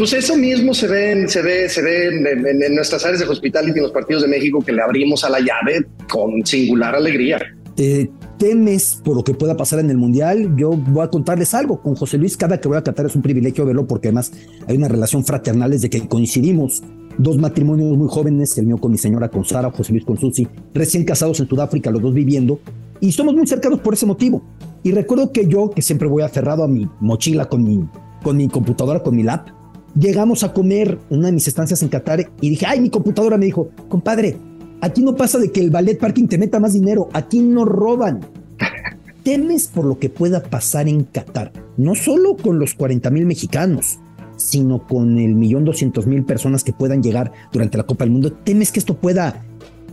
[SPEAKER 5] Pues eso mismo se ve, se ve, se ve en, nuestras áreas de hospitality en los partidos de México que le abrimos a la llave con singular alegría.
[SPEAKER 2] ¿Te temes por lo que pueda pasar en el Mundial? Yo voy a contarles algo. Con José Luis, cada que voy a Qatar es un privilegio verlo porque además hay una relación fraternal desde que coincidimos. Dos matrimonios muy jóvenes, el mío con mi señora, con Sara, José Luis con Susi, recién casados en Sudáfrica, los dos viviendo, y somos muy cercanos por ese motivo. Y recuerdo que yo, que siempre voy aferrado a mi mochila con mi, con mi computadora, con mi lap, llegamos a comer en una de mis estancias en Qatar y dije, ay, mi computadora me dijo, compadre, aquí no pasa de que el ballet parking te meta más dinero, aquí no roban. Temes por lo que pueda pasar en Qatar, no solo con los 40 mil mexicanos, sino con el millón doscientos mil personas que puedan llegar durante la Copa del Mundo. ¿Temes que esto pueda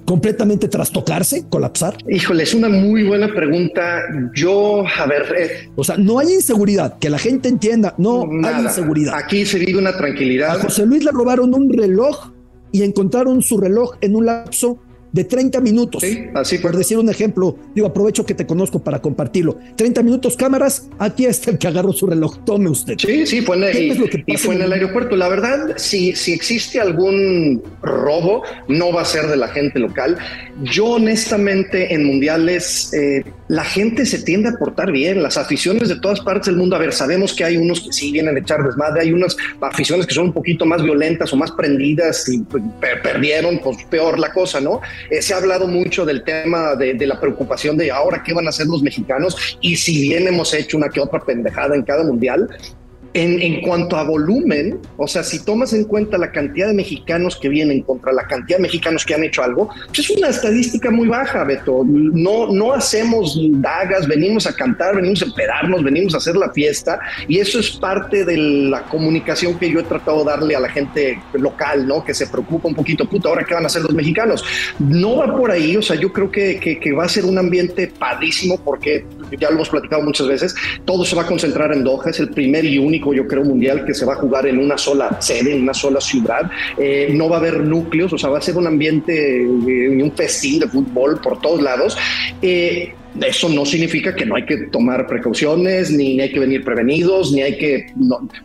[SPEAKER 2] completamente trastocarse, colapsar?
[SPEAKER 5] Híjole, es una muy buena pregunta. Yo, a ver. Eh,
[SPEAKER 2] o sea, no hay inseguridad, que la gente entienda, no hay inseguridad.
[SPEAKER 5] Aquí se vive una tranquilidad.
[SPEAKER 2] A José Luis le robaron un reloj y encontraron su reloj en un lapso de 30 minutos.
[SPEAKER 5] Sí, así
[SPEAKER 2] Por decir un ejemplo, digo, aprovecho que te conozco para compartirlo. 30 minutos cámaras, aquí está el que agarró su reloj, tome usted.
[SPEAKER 5] Sí, sí, fue en el, y, fue en el aeropuerto. La verdad, si, si existe algún robo, no va a ser de la gente local. Yo honestamente en mundiales, eh, la gente se tiende a portar bien, las aficiones de todas partes del mundo, a ver, sabemos que hay unos que sí vienen a echar desmadre, hay unas aficiones que son un poquito más violentas o más prendidas y pues, perdieron, pues peor la cosa, ¿no? Eh, se ha hablado mucho del tema de, la preocupación de ahora qué van a hacer los mexicanos y si bien hemos hecho una que otra pendejada en cada mundial, en, cuanto a volumen, o sea, si tomas en cuenta la cantidad de mexicanos que vienen contra la cantidad de mexicanos que han hecho algo, pues es una estadística muy baja, Beto. No, no hacemos dagas, venimos a cantar, venimos a pedarnos, venimos a hacer la fiesta, y eso es parte de la comunicación que yo he tratado de darle a la gente local, ¿no? Que se preocupa un poquito, puta, ahora qué van a hacer los mexicanos. No va por ahí, o sea, yo creo que, que va a ser un ambiente padrísimo porque ya lo hemos platicado muchas veces, todo se va a concentrar en Doha, es el primer y único, yo creo, mundial que se va a jugar en una sola sede, en una sola ciudad. Eh, no va a haber núcleos, o sea, va a ser un ambiente, eh, un festín de fútbol por todos lados. Eh, eso no significa que no hay que tomar precauciones, ni hay que venir prevenidos, ni hay que...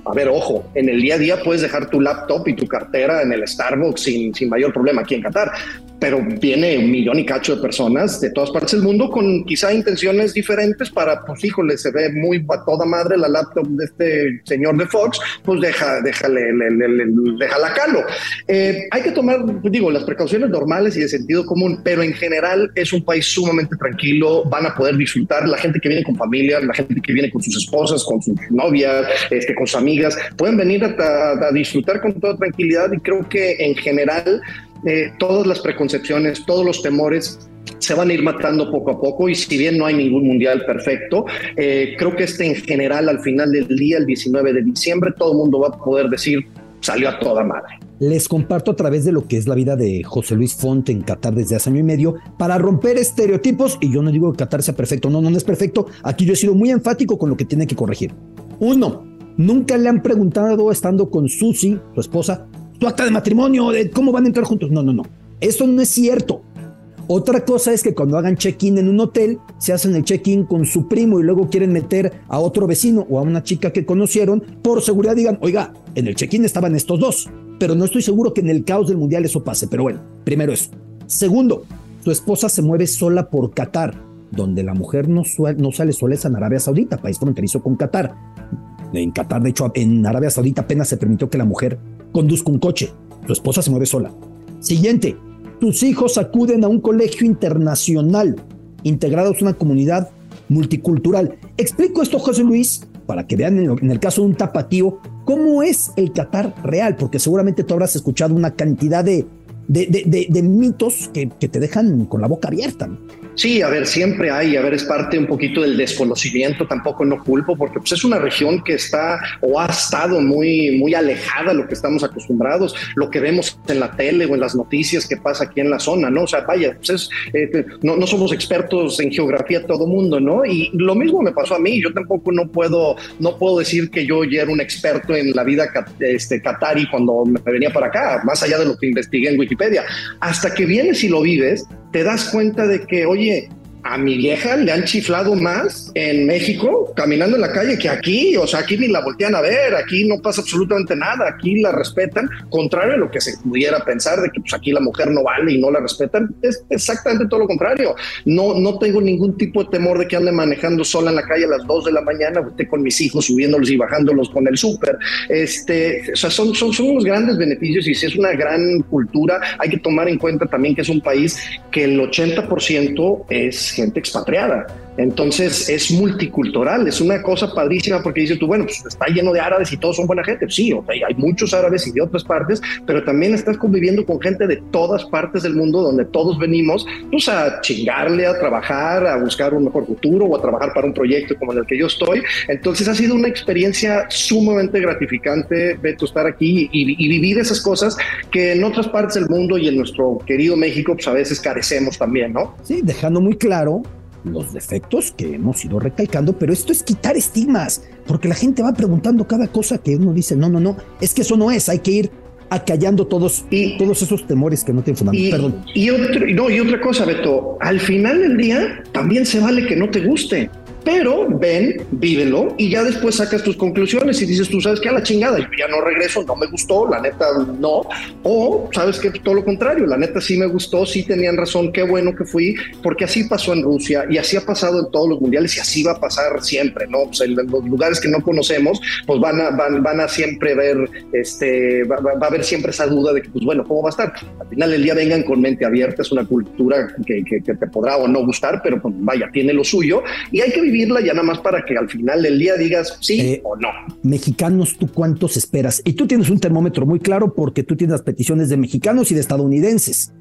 [SPEAKER 5] A ver, ojo, en el día a día puedes dejar tu laptop y tu cartera en el Starbucks sin, sin mayor problema aquí en Qatar, pero viene un millón y cacho de personas de todas partes del mundo con quizá intenciones diferentes para, pues híjole, se ve muy a toda madre la laptop de este señor de Fox, pues deja, déjale, le, le, déjala calo. Eh, hay que tomar, digo, las precauciones normales y de sentido común, pero en general es un país sumamente tranquilo, van a poder disfrutar, la gente que viene con familia, la gente que viene con sus esposas, con sus novias, este, con sus amigas, pueden venir a, a disfrutar con toda tranquilidad y creo que en general eh, todas las preconcepciones, todos los temores se van a ir matando poco a poco y si bien no hay ningún mundial perfecto, eh, creo que este en general al final del día, el 19 de diciembre, todo el mundo va a poder decir salió a toda madre.
[SPEAKER 2] Les comparto a través de lo que es la vida de José Luis Font en Qatar desde hace año y medio para romper estereotipos. Y yo no digo que Qatar sea perfecto, no, no, no es perfecto. Aquí yo he sido muy enfático con lo que tiene que corregir. Uno, nunca le han preguntado, estando con Susi, su esposa, tu acta de matrimonio, de cómo van a entrar juntos. No, no, no. Eso no es cierto. Otra cosa es que cuando hagan check-in en un hotel, se hacen el check-in con su primo y luego quieren meter a otro vecino o a una chica que conocieron, por seguridad digan, oiga, en el check-in estaban estos dos, pero no estoy seguro que en el caos del mundial eso pase. Pero bueno, primero eso. Segundo, tu esposa se mueve sola por Qatar, donde la mujer no, no sale sola es en Arabia Saudita, país fronterizo con Qatar. En Qatar, de hecho, en Arabia Saudita apenas se permitió que la mujer conduzca un coche. Tu esposa se mueve sola. Siguiente, tus hijos acuden a un colegio internacional, integrados a una comunidad multicultural. Explico esto, José Luis, para que vean en el caso de un tapatío cómo es el Qatar real, porque seguramente tú habrás escuchado una cantidad de, de, mitos que, que, te dejan con la boca abierta.
[SPEAKER 5] Sí, a ver, siempre hay, a ver, es parte un poquito del desconocimiento, tampoco no culpo, porque pues, es una región que está o ha estado muy, muy alejada de lo que estamos acostumbrados, lo que vemos en la tele o en las noticias que pasa aquí en la zona, ¿no? O sea, vaya, pues es, eh, no, no, somos expertos en geografía todo mundo, ¿no? Y lo mismo me pasó a mí, yo tampoco no puedo, no puedo decir que yo ya era un experto en la vida este, catari cuando me venía para acá, más allá de lo que investigué en Wikipedia. Hasta que vienes y lo vives, te das cuenta de que, oye, a mi vieja le han chiflado más en México caminando en la calle que aquí, o sea, aquí ni la voltean a ver, aquí no pasa absolutamente nada, aquí la respetan, contrario a lo que se pudiera pensar de que pues aquí la mujer no vale y no la respetan, es exactamente todo lo contrario. No, no tengo ningún tipo de temor de que ande manejando sola en la calle a las 2 de la mañana, esté con mis hijos subiéndolos y bajándolos con el súper. Este, o sea, son, son, son unos grandes beneficios y si es una gran cultura, hay que tomar en cuenta también que es un país que el 80% es gente expatriada. Entonces es multicultural, es una cosa padrísima porque dices tú, bueno, pues está lleno de árabes y todos son buena gente. Sí, hay muchos árabes y de otras partes, pero también estás conviviendo con gente de todas partes del mundo donde todos venimos pues a chingarle, a trabajar, a buscar un mejor futuro o a trabajar para un proyecto como el que yo estoy. Entonces ha sido una experiencia sumamente gratificante, Beto, estar aquí y, y vivir esas cosas que en otras partes del mundo y en nuestro querido México pues a veces carecemos también, ¿no?
[SPEAKER 2] Sí, dejando muy claro los defectos que hemos ido recalcando, pero esto es quitar estigmas, porque la gente va preguntando cada cosa que uno dice, no, no, no, es que eso no es, hay que ir acallando todos, y, todos esos temores que no tienen fundamento. Perdón.
[SPEAKER 5] Y, no, y otra cosa, Beto, al final del día también se vale que no te guste. Pero ven, vívelo y ya después sacas tus conclusiones y dices, tú sabes que a la chingada, yo ya no regreso, no me gustó, la neta no. O sabes que todo lo contrario, la neta sí me gustó, sí tenían razón, qué bueno que fui, porque así pasó en Rusia y así ha pasado en todos los mundiales y así va a pasar siempre, ¿no? Pues en los lugares que no conocemos, pues van a, van, van a siempre ver, este, va, a haber siempre esa duda de que, pues bueno, ¿cómo va a estar? Al final del día vengan con mente abierta, es una cultura que, que, te podrá o no gustar, pero pues vaya, tiene lo suyo y hay que vivir vivirla ya nada más para que al final del día digas sí eh, o no.
[SPEAKER 2] Mexicanos, ¿tú cuántos esperas? Y tú tienes un termómetro muy claro porque tú tienes las peticiones de mexicanos y de estadounidenses.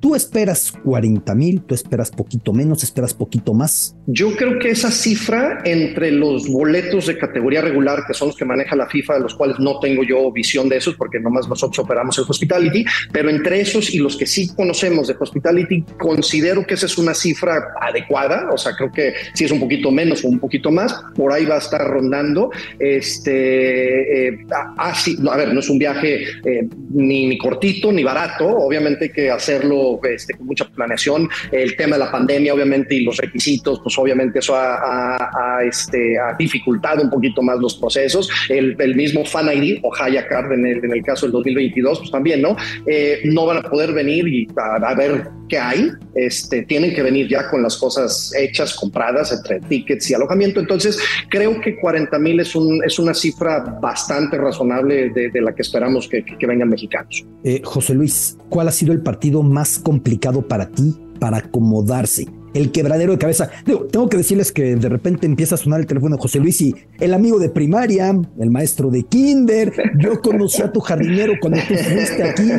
[SPEAKER 2] ¿Tú esperas 40 mil? ¿Tú esperas poquito menos? ¿Esperas poquito más?
[SPEAKER 5] Yo creo que esa cifra entre los boletos de categoría regular, que son los que maneja la FIFA, de los cuales no tengo yo visión de esos, porque nomás nosotros operamos el Hospitality, pero entre esos y los que sí conocemos de Hospitality, considero que esa es una cifra adecuada. O sea, creo que si es un poquito menos o un poquito más, por ahí va a estar rondando. Este, eh, ah, sí, a ver, no es un viaje eh, ni, ni cortito ni barato. Obviamente hay que hacerlo este, con mucha planeación. El tema de la pandemia, obviamente, y los requisitos, pues obviamente eso ha, este, dificultado un poquito más los procesos. El, mismo Fan ID o Haya Card en el, en el caso del 2022, pues también, ¿no? Eh, no van a poder venir y a, ver qué hay. Este, tienen que venir ya con las cosas hechas, compradas, entre tickets y alojamiento. Entonces, creo que 40 mil es, un, es una cifra bastante razonable de, la que esperamos que, que, vengan mexicanos.
[SPEAKER 2] Eh, José Luis, ¿cuál ha sido el partido más complicado para ti para acomodarse? El quebradero de cabeza. Digo, tengo que decirles que de repente empieza a sonar el teléfono de José Luis y el amigo de primaria, el maestro de kinder, yo conocí a tu jardinero cuando tú fuiste aquí.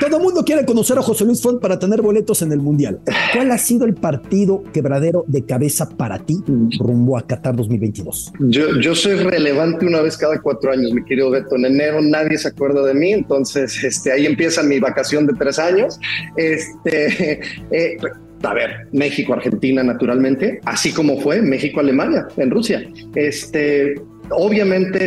[SPEAKER 2] todo el mundo quiere conocer a José Luis Font para tener boletos en el Mundial. ¿Cuál ha sido el partido quebradero de cabeza para ti rumbo a Qatar 2022?
[SPEAKER 5] Yo, yo soy relevante una vez cada cuatro años, mi querido Beto. En enero nadie se acuerda de mí, entonces este, ahí empieza mi vacación de tres años. Este, eh, a ver, México-Argentina naturalmente, así como fue México-Alemania en Rusia. Este, obviamente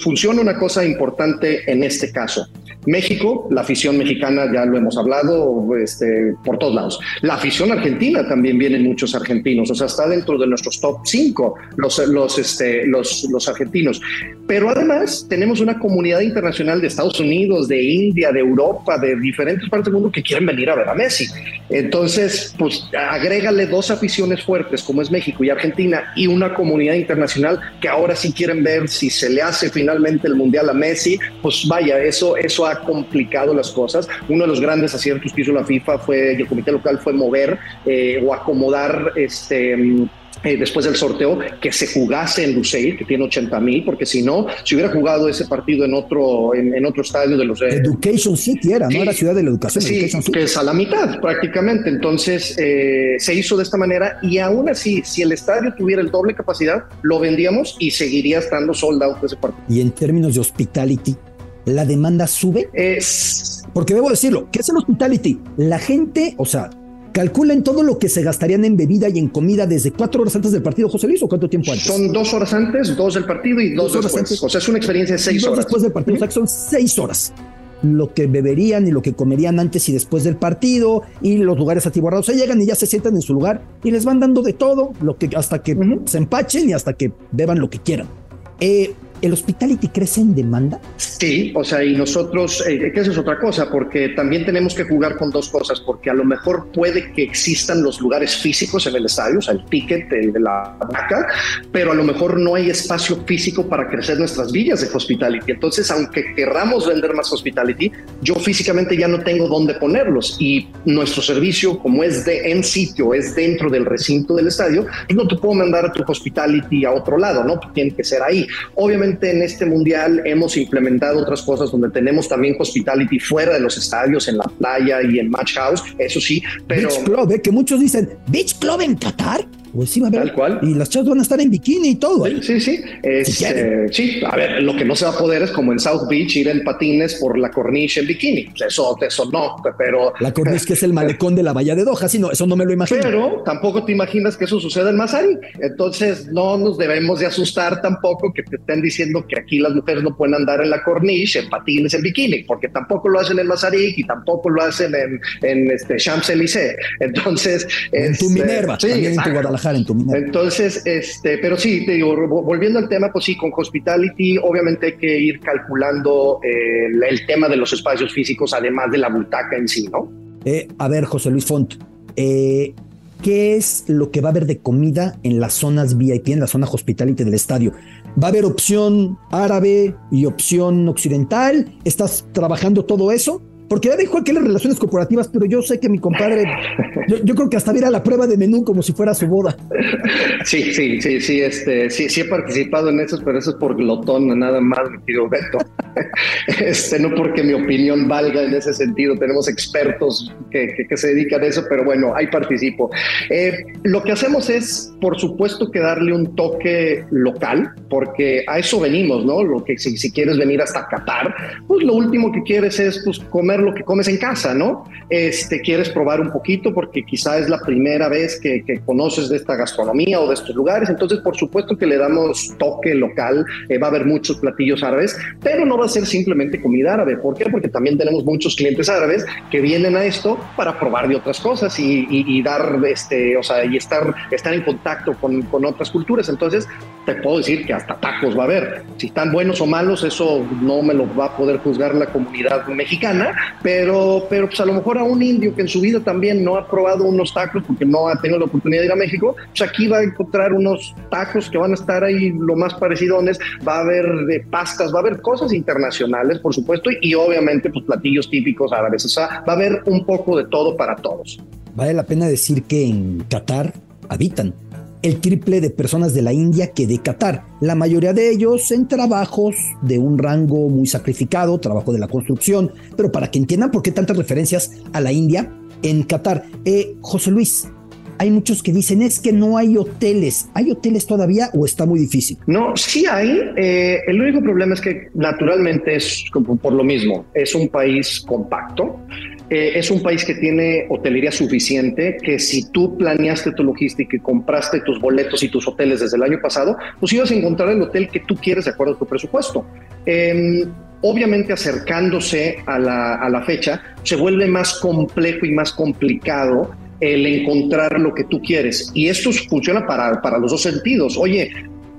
[SPEAKER 5] funciona una cosa importante en este caso. México, la afición mexicana ya lo hemos hablado este, por todos lados. La afición argentina también vienen muchos argentinos, o sea, está dentro de nuestros top 5 los, los, este, los, los argentinos. Pero además tenemos una comunidad internacional de Estados Unidos, de India, de Europa, de diferentes partes del mundo que quieren venir a ver a Messi. Entonces, pues agrégale dos aficiones fuertes como es México y Argentina y una comunidad internacional que ahora sí quieren ver si se le hace finalmente el Mundial a Messi, pues vaya, eso, eso ha complicado las cosas. Uno de los grandes aciertos que hizo la FIFA fue, y el comité local fue mover eh, o acomodar este. Mm, eh, después del sorteo, que se jugase en Lusail, que tiene 80 mil, porque si no, si hubiera jugado ese partido en otro, en, otro estadio de los...
[SPEAKER 2] Eh, Education City era, ¿no? Era Ciudad de la Educación.
[SPEAKER 5] Sí, que es a la mitad prácticamente. Entonces, se hizo de esta manera y aún así, si el estadio tuviera el doble capacidad, lo vendíamos y seguiría estando sold out ese partido.
[SPEAKER 2] Y en términos de hospitality, la demanda sube?
[SPEAKER 5] Es...
[SPEAKER 2] Porque debo decirlo, ¿qué es el hospitality? La gente, o sea, calculen todo lo que se gastarían en bebida y en comida desde cuatro horas antes del partido, José Luis, o cuánto tiempo antes?
[SPEAKER 5] Son dos horas antes, dos del partido y dos, horas después. Antes. O sea, es una experiencia de seis
[SPEAKER 2] dos
[SPEAKER 5] horas.
[SPEAKER 2] después del partido, o sea, que son seis horas. Lo que beberían y lo que comerían antes y después del partido y los lugares atiborrados. O sea, llegan y ya se sientan en su lugar y les van dando de todo, lo que, hasta que se empachen y hasta que beban lo que quieran. Eh, ¿El hospitality crece en demanda?
[SPEAKER 5] Sí, o sea, y nosotros, eh, que eso es otra cosa, porque también tenemos que jugar con dos cosas, porque a lo mejor puede que existan los lugares físicos en el estadio, o sea, el ticket, el de la vaca, pero a lo mejor no hay espacio físico para crecer nuestras villas de hospitality. Entonces, aunque querramos vender más hospitality, yo físicamente ya no tengo dónde ponerlos y nuestro servicio, como es de en sitio, es dentro del recinto del estadio, pues no te puedo mandar a tu hospitality a otro lado, ¿no? Tiene que ser ahí. Obviamente, en este mundial hemos implementado otras cosas donde tenemos también hospitality fuera de los estadios, en la playa y en Match House, eso sí, pero...
[SPEAKER 2] Beach Club, ¿eh? que muchos dicen, Beach Club en Qatar. Pues sí, a ver.
[SPEAKER 5] Tal cual.
[SPEAKER 2] Y las chavas van a estar en bikini y todo.
[SPEAKER 5] Sí, sí. sí. Este, sí, a ver, lo que no se va a poder es como en South Beach ir en patines por la corniche en bikini. Eso, eso no, pero.
[SPEAKER 2] La corniche que es el malecón de la bahía de Doha, sí, no, eso no me lo imagino.
[SPEAKER 5] Pero tampoco te imaginas que eso suceda en Mazarik. Entonces no nos debemos de asustar tampoco que te estén diciendo que aquí las mujeres no pueden andar en la corniche, en patines, en bikini, porque tampoco lo hacen en Mazarik y tampoco lo hacen en, en este Champs-Élysées. Entonces.
[SPEAKER 2] En tu este, Minerva, sí, también en tu Guadalajara, en tu Minerva.
[SPEAKER 5] Entonces, este, pero sí, te digo, volviendo al tema, pues sí, con Hospitality, obviamente hay que ir calculando eh, el, tema de los espacios físicos, además de la butaca en sí, ¿no?
[SPEAKER 2] Eh, a ver, José Luis Font, eh, ¿qué es lo que va a haber de comida en las zonas VIP, en la zona Hospitality del estadio? ¿Va a haber opción árabe y opción occidental? ¿Estás trabajando todo eso? Porque ya dijo aquí las relaciones corporativas, pero yo sé que mi compadre, yo, creo que hasta viera la prueba de menú como si fuera su boda.
[SPEAKER 5] Sí, sí, sí, sí, este, sí, sí he participado en eso, pero eso es por glotón, nada más, mi querido Beto. Este, no porque mi opinión valga en ese sentido, tenemos expertos que, que, se dedican a eso, pero bueno, ahí participo. Eh, lo que hacemos es, por supuesto, que darle un toque local, porque a eso venimos, ¿no? Lo que si, si quieres venir hasta Qatar, pues lo último que quieres es pues, comer lo que comes en casa, ¿no? Este, quieres probar un poquito porque quizá es la primera vez que, que conoces de esta gastronomía o de estos lugares, entonces por supuesto que le damos toque local, eh, va a haber muchos platillos árabes, pero no va a ser simplemente comida árabe. ¿Por qué? Porque también tenemos muchos clientes árabes que vienen a esto para probar de otras cosas y, y, dar, este, o sea, y estar, estar en contacto con, con otras culturas. Entonces, te puedo decir que hasta tacos va a haber. Si están buenos o malos, eso no me lo va a poder juzgar la comunidad mexicana, pero, pero pues a lo mejor a un indio que en su vida también no ha probado unos tacos porque no ha tenido la oportunidad de ir a México, pues aquí va a encontrar unos tacos que van a estar ahí lo más parecidones, va a haber pastas, va a haber cosas internacionales, por supuesto, y, obviamente pues platillos típicos árabes, o sea, va a haber un poco de todo para todos.
[SPEAKER 2] Vale la pena decir que en Qatar habitan el triple de personas de la India que de Qatar, la mayoría de ellos en trabajos de un rango muy sacrificado, trabajo de la construcción, pero para que entiendan por qué tantas referencias a la India en Qatar. Eh, José Luis, hay muchos que dicen es que no hay hoteles. ¿Hay hoteles todavía o está muy difícil?
[SPEAKER 5] No, sí hay. Eh, el único problema es que naturalmente es por lo mismo. Es un país compacto. Eh, es un país que tiene hotelería suficiente, que si tú planeaste tu logística y compraste tus boletos y tus hoteles desde el año pasado, pues ibas a encontrar el hotel que tú quieres de acuerdo a tu presupuesto. Em, obviamente acercándose a la, a la fecha, se vuelve más complejo y más complicado el encontrar lo que tú quieres. Y esto funciona para, para los dos sentidos. Oye,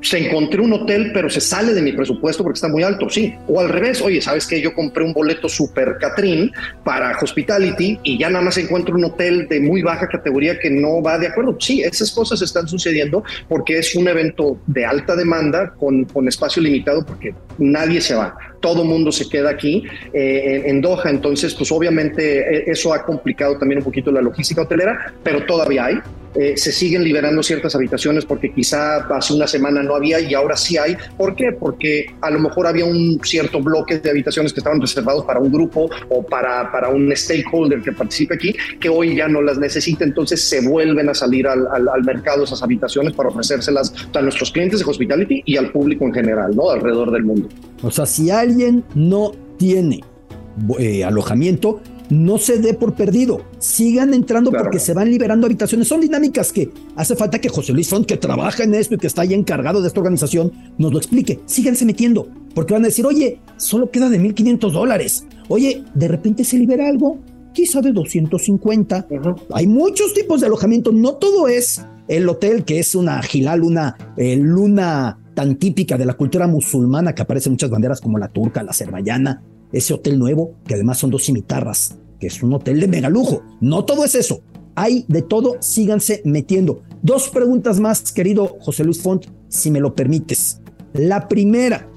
[SPEAKER 5] se encontré un hotel, pero se sale de mi presupuesto porque está muy alto, sí. O al revés, oye, ¿sabes que Yo compré un boleto super Catrín para Hospitality y ya nada más encuentro un hotel de muy baja categoría que no va de acuerdo. Sí, esas cosas están sucediendo porque es un evento de alta demanda con, con espacio limitado porque nadie se va todo mundo se queda aquí eh, en, Doha. Entonces, pues obviamente eh, eso ha complicado también un poquito la logística hotelera, pero todavía hay. Eh, se siguen liberando ciertas habitaciones porque quizá hace una semana no había y ahora sí hay. ¿Por qué? Porque a lo mejor había un cierto bloque de habitaciones que estaban reservados para un grupo o para, para un stakeholder que participe aquí, que hoy ya no las necesita. Entonces se vuelven a salir al, mercado esas habitaciones para ofrecérselas a nuestros clientes de hospitality y al público en general, ¿no? Alrededor del mundo.
[SPEAKER 2] O sea, si alguien no tiene eh, alojamiento, no se dé por perdido. Sigan entrando porque se van liberando habitaciones. Son dinámicas que hace falta que José Luis Font, que trabaja en esto y que está ahí encargado de esta organización, nos lo explique. Síganse metiendo, porque van a decir, oye, solo queda de 1.500 dólares. Oye, de repente se libera algo, quizá de 250. Hay muchos tipos de alojamiento. No todo es el hotel, que es una gilal, una eh, luna tan típica de la cultura musulmana que aparecen muchas banderas como la turca, la azerbaiyana, ese hotel nuevo, que además son dos cimitarras, que es un hotel de mega lujo. No todo es eso. Hay de todo, síganse metiendo. Dos preguntas más, querido José Luis Font, si me lo permites. La primera,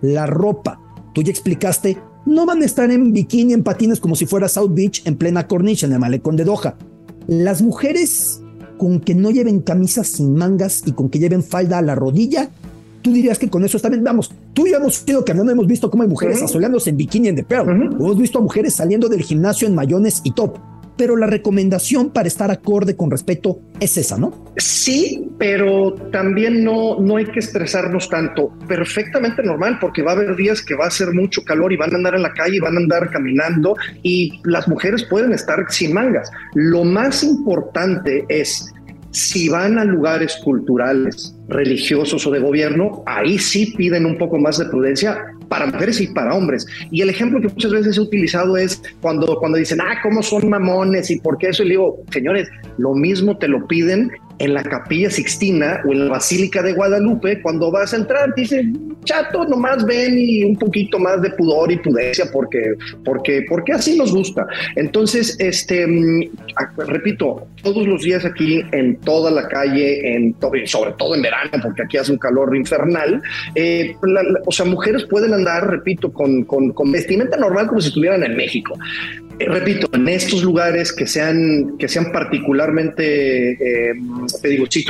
[SPEAKER 2] la ropa. Tú ya explicaste, no van a estar en bikini, en patines, como si fuera South Beach en plena corniche, en el malecón de Doha. Las mujeres con que no lleven camisas sin mangas y con que lleven falda a la rodilla tú dirías que con eso está bien. Vamos, tú y yo hemos ido caminando, hemos visto cómo hay mujeres asoleándose en bikini en The Pearl. Hemos visto a mujeres saliendo del gimnasio en mayones y top. Pero la recomendación para estar acorde con respeto es esa, ¿no?
[SPEAKER 5] Sí, pero también no, no hay que estresarnos tanto. Perfectamente normal, porque va a haber días que va a hacer mucho calor y van a andar en la calle, van a andar caminando y las mujeres pueden estar sin mangas. Lo más importante es si van a lugares culturales, religiosos o de gobierno, ahí sí piden un poco más de prudencia para mujeres y para hombres. Y el ejemplo que muchas veces he utilizado es cuando, cuando dicen, ah, ¿cómo son mamones y por qué eso? Y le digo, señores, lo mismo te lo piden en la Capilla Sixtina o en la Basílica de Guadalupe, cuando vas a entrar, dice, chato, nomás ven y un poquito más de pudor y pudencia porque, porque, porque así nos gusta. Entonces, este, mm, repito, todos los días aquí en toda la calle, en sobre todo en verano, porque aquí hace un calor infernal, eh, o sea, mujeres pueden andar, repito, con, con, con vestimenta normal como si estuvieran en México. Repito, en estos lugares que sean, que sean particularmente, eh,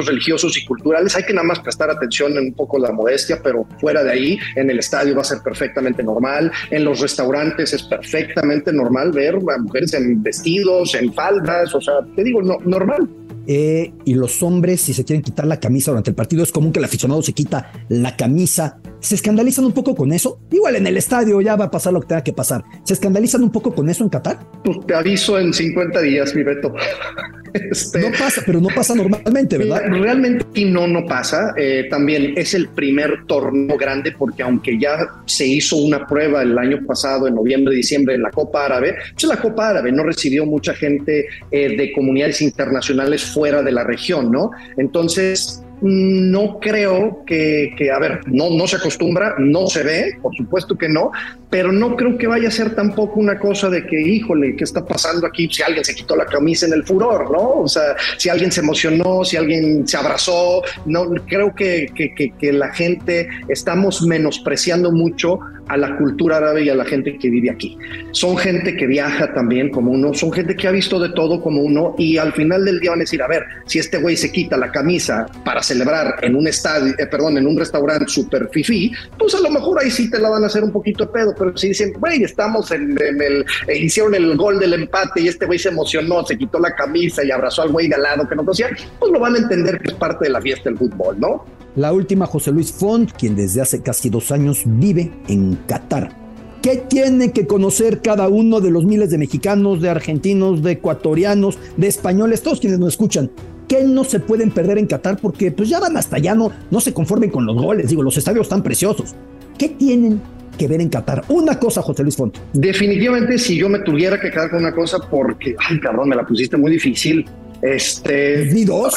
[SPEAKER 5] religiosos y culturales, hay que nada más prestar atención en un poco la modestia, pero fuera de ahí, en el estadio va a ser perfectamente normal, en los restaurantes es perfectamente normal ver a mujeres en vestidos, en faldas, o sea, te digo, no, normal.
[SPEAKER 2] Eh, y los hombres, si se quieren quitar la camisa durante el partido, es común que el aficionado se quita la camisa. ¿Se escandalizan un poco con eso? Igual en el estadio ya va a pasar lo que tenga que pasar. ¿Se escandalizan un poco con eso en Qatar?
[SPEAKER 5] Pues te aviso en 50 días, mi Beto.
[SPEAKER 2] Este, no pasa, pero no pasa normalmente, ¿verdad?
[SPEAKER 5] Realmente no, no pasa. Eh, también es el primer torneo grande porque aunque ya se hizo una prueba el año pasado, en noviembre, diciembre, en la Copa Árabe, pues la Copa Árabe no recibió mucha gente eh, de comunidades internacionales fuera de la región, ¿no? Entonces, no creo que, a ver, no, no se acostumbra, no se ve, por supuesto que no, pero no creo que vaya a ser tampoco una cosa de que, híjole, ¿qué está pasando aquí? Si alguien se quitó la camisa en el furor, ¿no? O sea, si alguien se emocionó, si alguien se abrazó, no, creo que, que, que la gente estamos menospreciando mucho a la cultura árabe y a la gente que vive aquí. Son gente que viaja también como uno, son gente que ha visto de todo como uno y al final del día van a decir, a ver, si este güey se quita la camisa para celebrar en un estadio, eh, perdón, en un restaurante super fifi, pues a lo mejor ahí sí te la van a hacer un poquito de pedo, pero si dicen, güey, estamos en, el, eh, hicieron el gol del empate y este güey se emocionó, se quitó la camisa y abrazó al güey de al lado que no conocía, pues lo van a entender que es parte de la fiesta del fútbol, ¿no?
[SPEAKER 2] La última, José Luis Font, quien desde hace casi dos años vive en Qatar. ¿Qué tiene que conocer cada uno de los miles de mexicanos, de argentinos, de ecuatorianos, de españoles, todos quienes nos escuchan? ¿Qué no se pueden perder en Qatar? Porque pues ya van hasta allá, no, no se conformen con los goles, digo, los estadios están preciosos. ¿Qué tienen que ver en Qatar? Una cosa, José Luis Font.
[SPEAKER 5] Definitivamente, si yo me tuviera que quedar con una cosa, porque, ay, cabrón, me la pusiste muy difícil. Este.
[SPEAKER 2] ¿Y dos?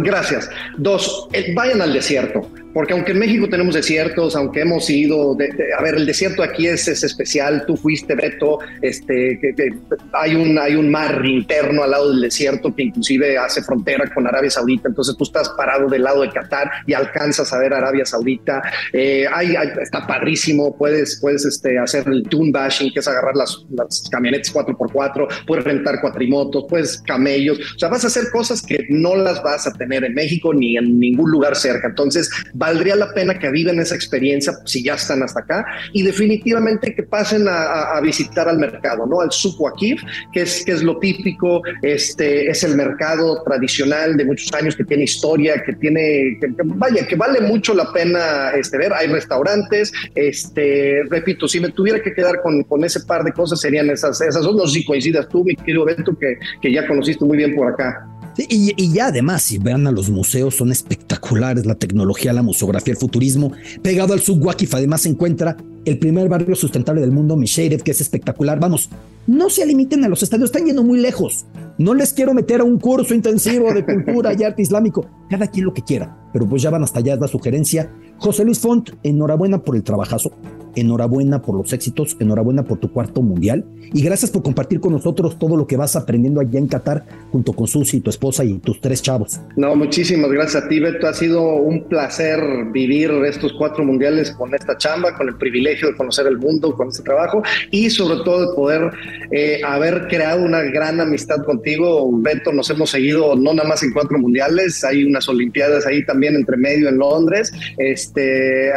[SPEAKER 5] Gracias. Dos, eh, vayan al desierto porque aunque en México tenemos desiertos, aunque hemos ido, a ver, el desierto aquí es, es especial, tú fuiste, Beto, este, que, hay, un, hay un mar interno al lado del desierto que inclusive hace frontera con Arabia Saudita, entonces tú estás parado del lado de Qatar y alcanzas a ver Arabia Saudita, eh, hay, está padrísimo, puedes, puedes este, hacer el tune bashing, que es agarrar las, las camionetas 4x4, puedes rentar cuatrimotos, puedes camellos, o sea, vas a hacer cosas que no las vas a tener en México ni en ningún lugar cerca, entonces valdría la pena que vivan esa experiencia si ya están hasta acá y definitivamente que pasen a, visitar al mercado, ¿no? Al Sukwakif, que es, que es lo típico, este, es el mercado tradicional de muchos años que tiene historia, que tiene, vaya, que vale mucho la pena este, ver. Hay restaurantes, este, repito, si me tuviera que quedar con, con ese par de cosas serían esas, esas dos, no sé si coincidas tú, mi querido Beto, que, que ya conociste muy bien por acá
[SPEAKER 2] y, ya además, si vean a los museos, son espectaculares, la tecnología, la museografía, el futurismo. Pegado al Subwakif además se encuentra el primer barrio sustentable del mundo, Misherev, que es espectacular. Vamos, no se limiten a los estadios, están yendo muy lejos. No les quiero meter a un curso intensivo de cultura y arte islámico, cada quien lo que quiera, pero pues ya van hasta allá, es la sugerencia. José Luis Font, enhorabuena por el trabajazo enhorabuena por los éxitos, enhorabuena por tu cuarto mundial y gracias por compartir con nosotros todo lo que vas aprendiendo allá en Qatar junto con Susi, tu esposa y tus tres chavos.
[SPEAKER 5] No, muchísimas gracias a ti, Beto. Ha sido un placer vivir estos cuatro mundiales con esta chamba, con el privilegio de conocer el mundo con este trabajo y sobre todo de poder eh, haber creado una gran amistad contigo. Beto, nos hemos seguido no nada más en cuatro mundiales, hay unas Olimpiadas ahí también entre medio en Londres. Este,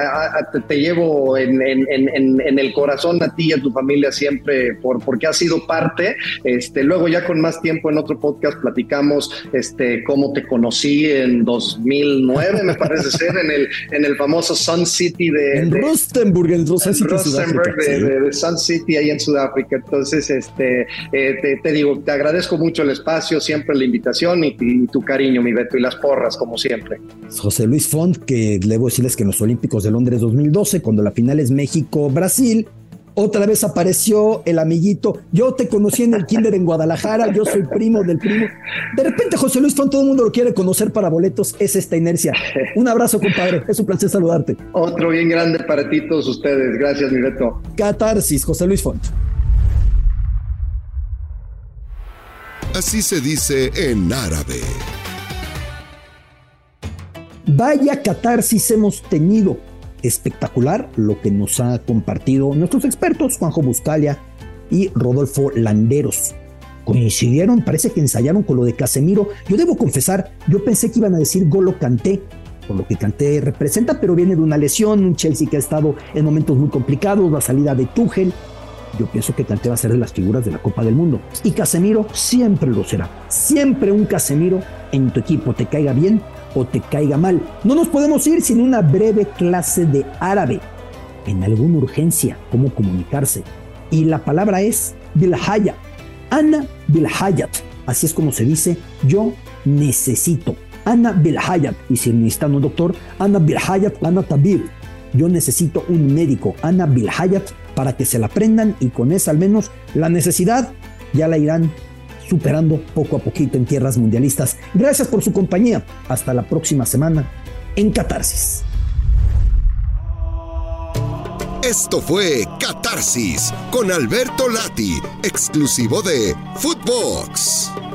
[SPEAKER 5] te, llevo en en, el corazón a ti y a tu familia siempre por, porque has sido parte. Este, luego ya con más tiempo en otro podcast platicamos este, cómo te conocí en 2009, me parece ser, en el, en el famoso Sun City de...
[SPEAKER 2] En Rustenburg, en Sun
[SPEAKER 5] Rustenburg de, Sun City ahí en Sudáfrica. Entonces, este, eh, te, digo, te agradezco mucho el espacio, siempre la invitación y, y, tu cariño, mi Beto, y las porras, como siempre.
[SPEAKER 2] José Luis Font, que debo decirles que en los Olímpicos de Londres 2012, cuando la final es México México-Brasil, Otra vez apareció el amiguito. Yo te conocí en el kinder en Guadalajara, yo soy primo del primo. De repente José Luis Font, todo el mundo lo quiere conocer para boletos, es esta inercia. Un abrazo, compadre, es un placer saludarte.
[SPEAKER 5] Otro bien grande para ti todos ustedes. Gracias, mi Beto.
[SPEAKER 2] Catarsis, José Luis Font.
[SPEAKER 1] Así se dice en árabe.
[SPEAKER 2] Vaya catarsis hemos tenido espectacular lo que nos ha compartido nuestros expertos, Juanjo Buscalia y Rodolfo Landeros. Coincidieron, parece que ensayaron con lo de Casemiro. Yo debo confesar, yo pensé que iban a decir Golo Canté, por lo que Canté representa, pero viene de una lesión, un Chelsea que ha estado en momentos muy complicados, la salida de Tuchel. Yo pienso que Canté va a ser de las figuras de la Copa del Mundo. Y Casemiro siempre lo será. Siempre un Casemiro en tu equipo, te caiga bien o te caiga mal. No nos podemos ir sin una breve clase de árabe. En alguna urgencia, cómo comunicarse. Y la palabra es bilhaya. Ana bilhayat. Así es como se dice, yo necesito. Ana bilhayat. Y si necesitan un doctor, Ana bilhayat, Ana tabib. Yo necesito un médico, Ana bilhayat, para que se la aprendan y con esa al menos la necesidad ya la irán superando poco a poquito en tierras mundialistas. Gracias por su compañía. Hasta la próxima semana en Catarsis.
[SPEAKER 1] Esto fue Catarsis con Alberto Lati, exclusivo de Footbox.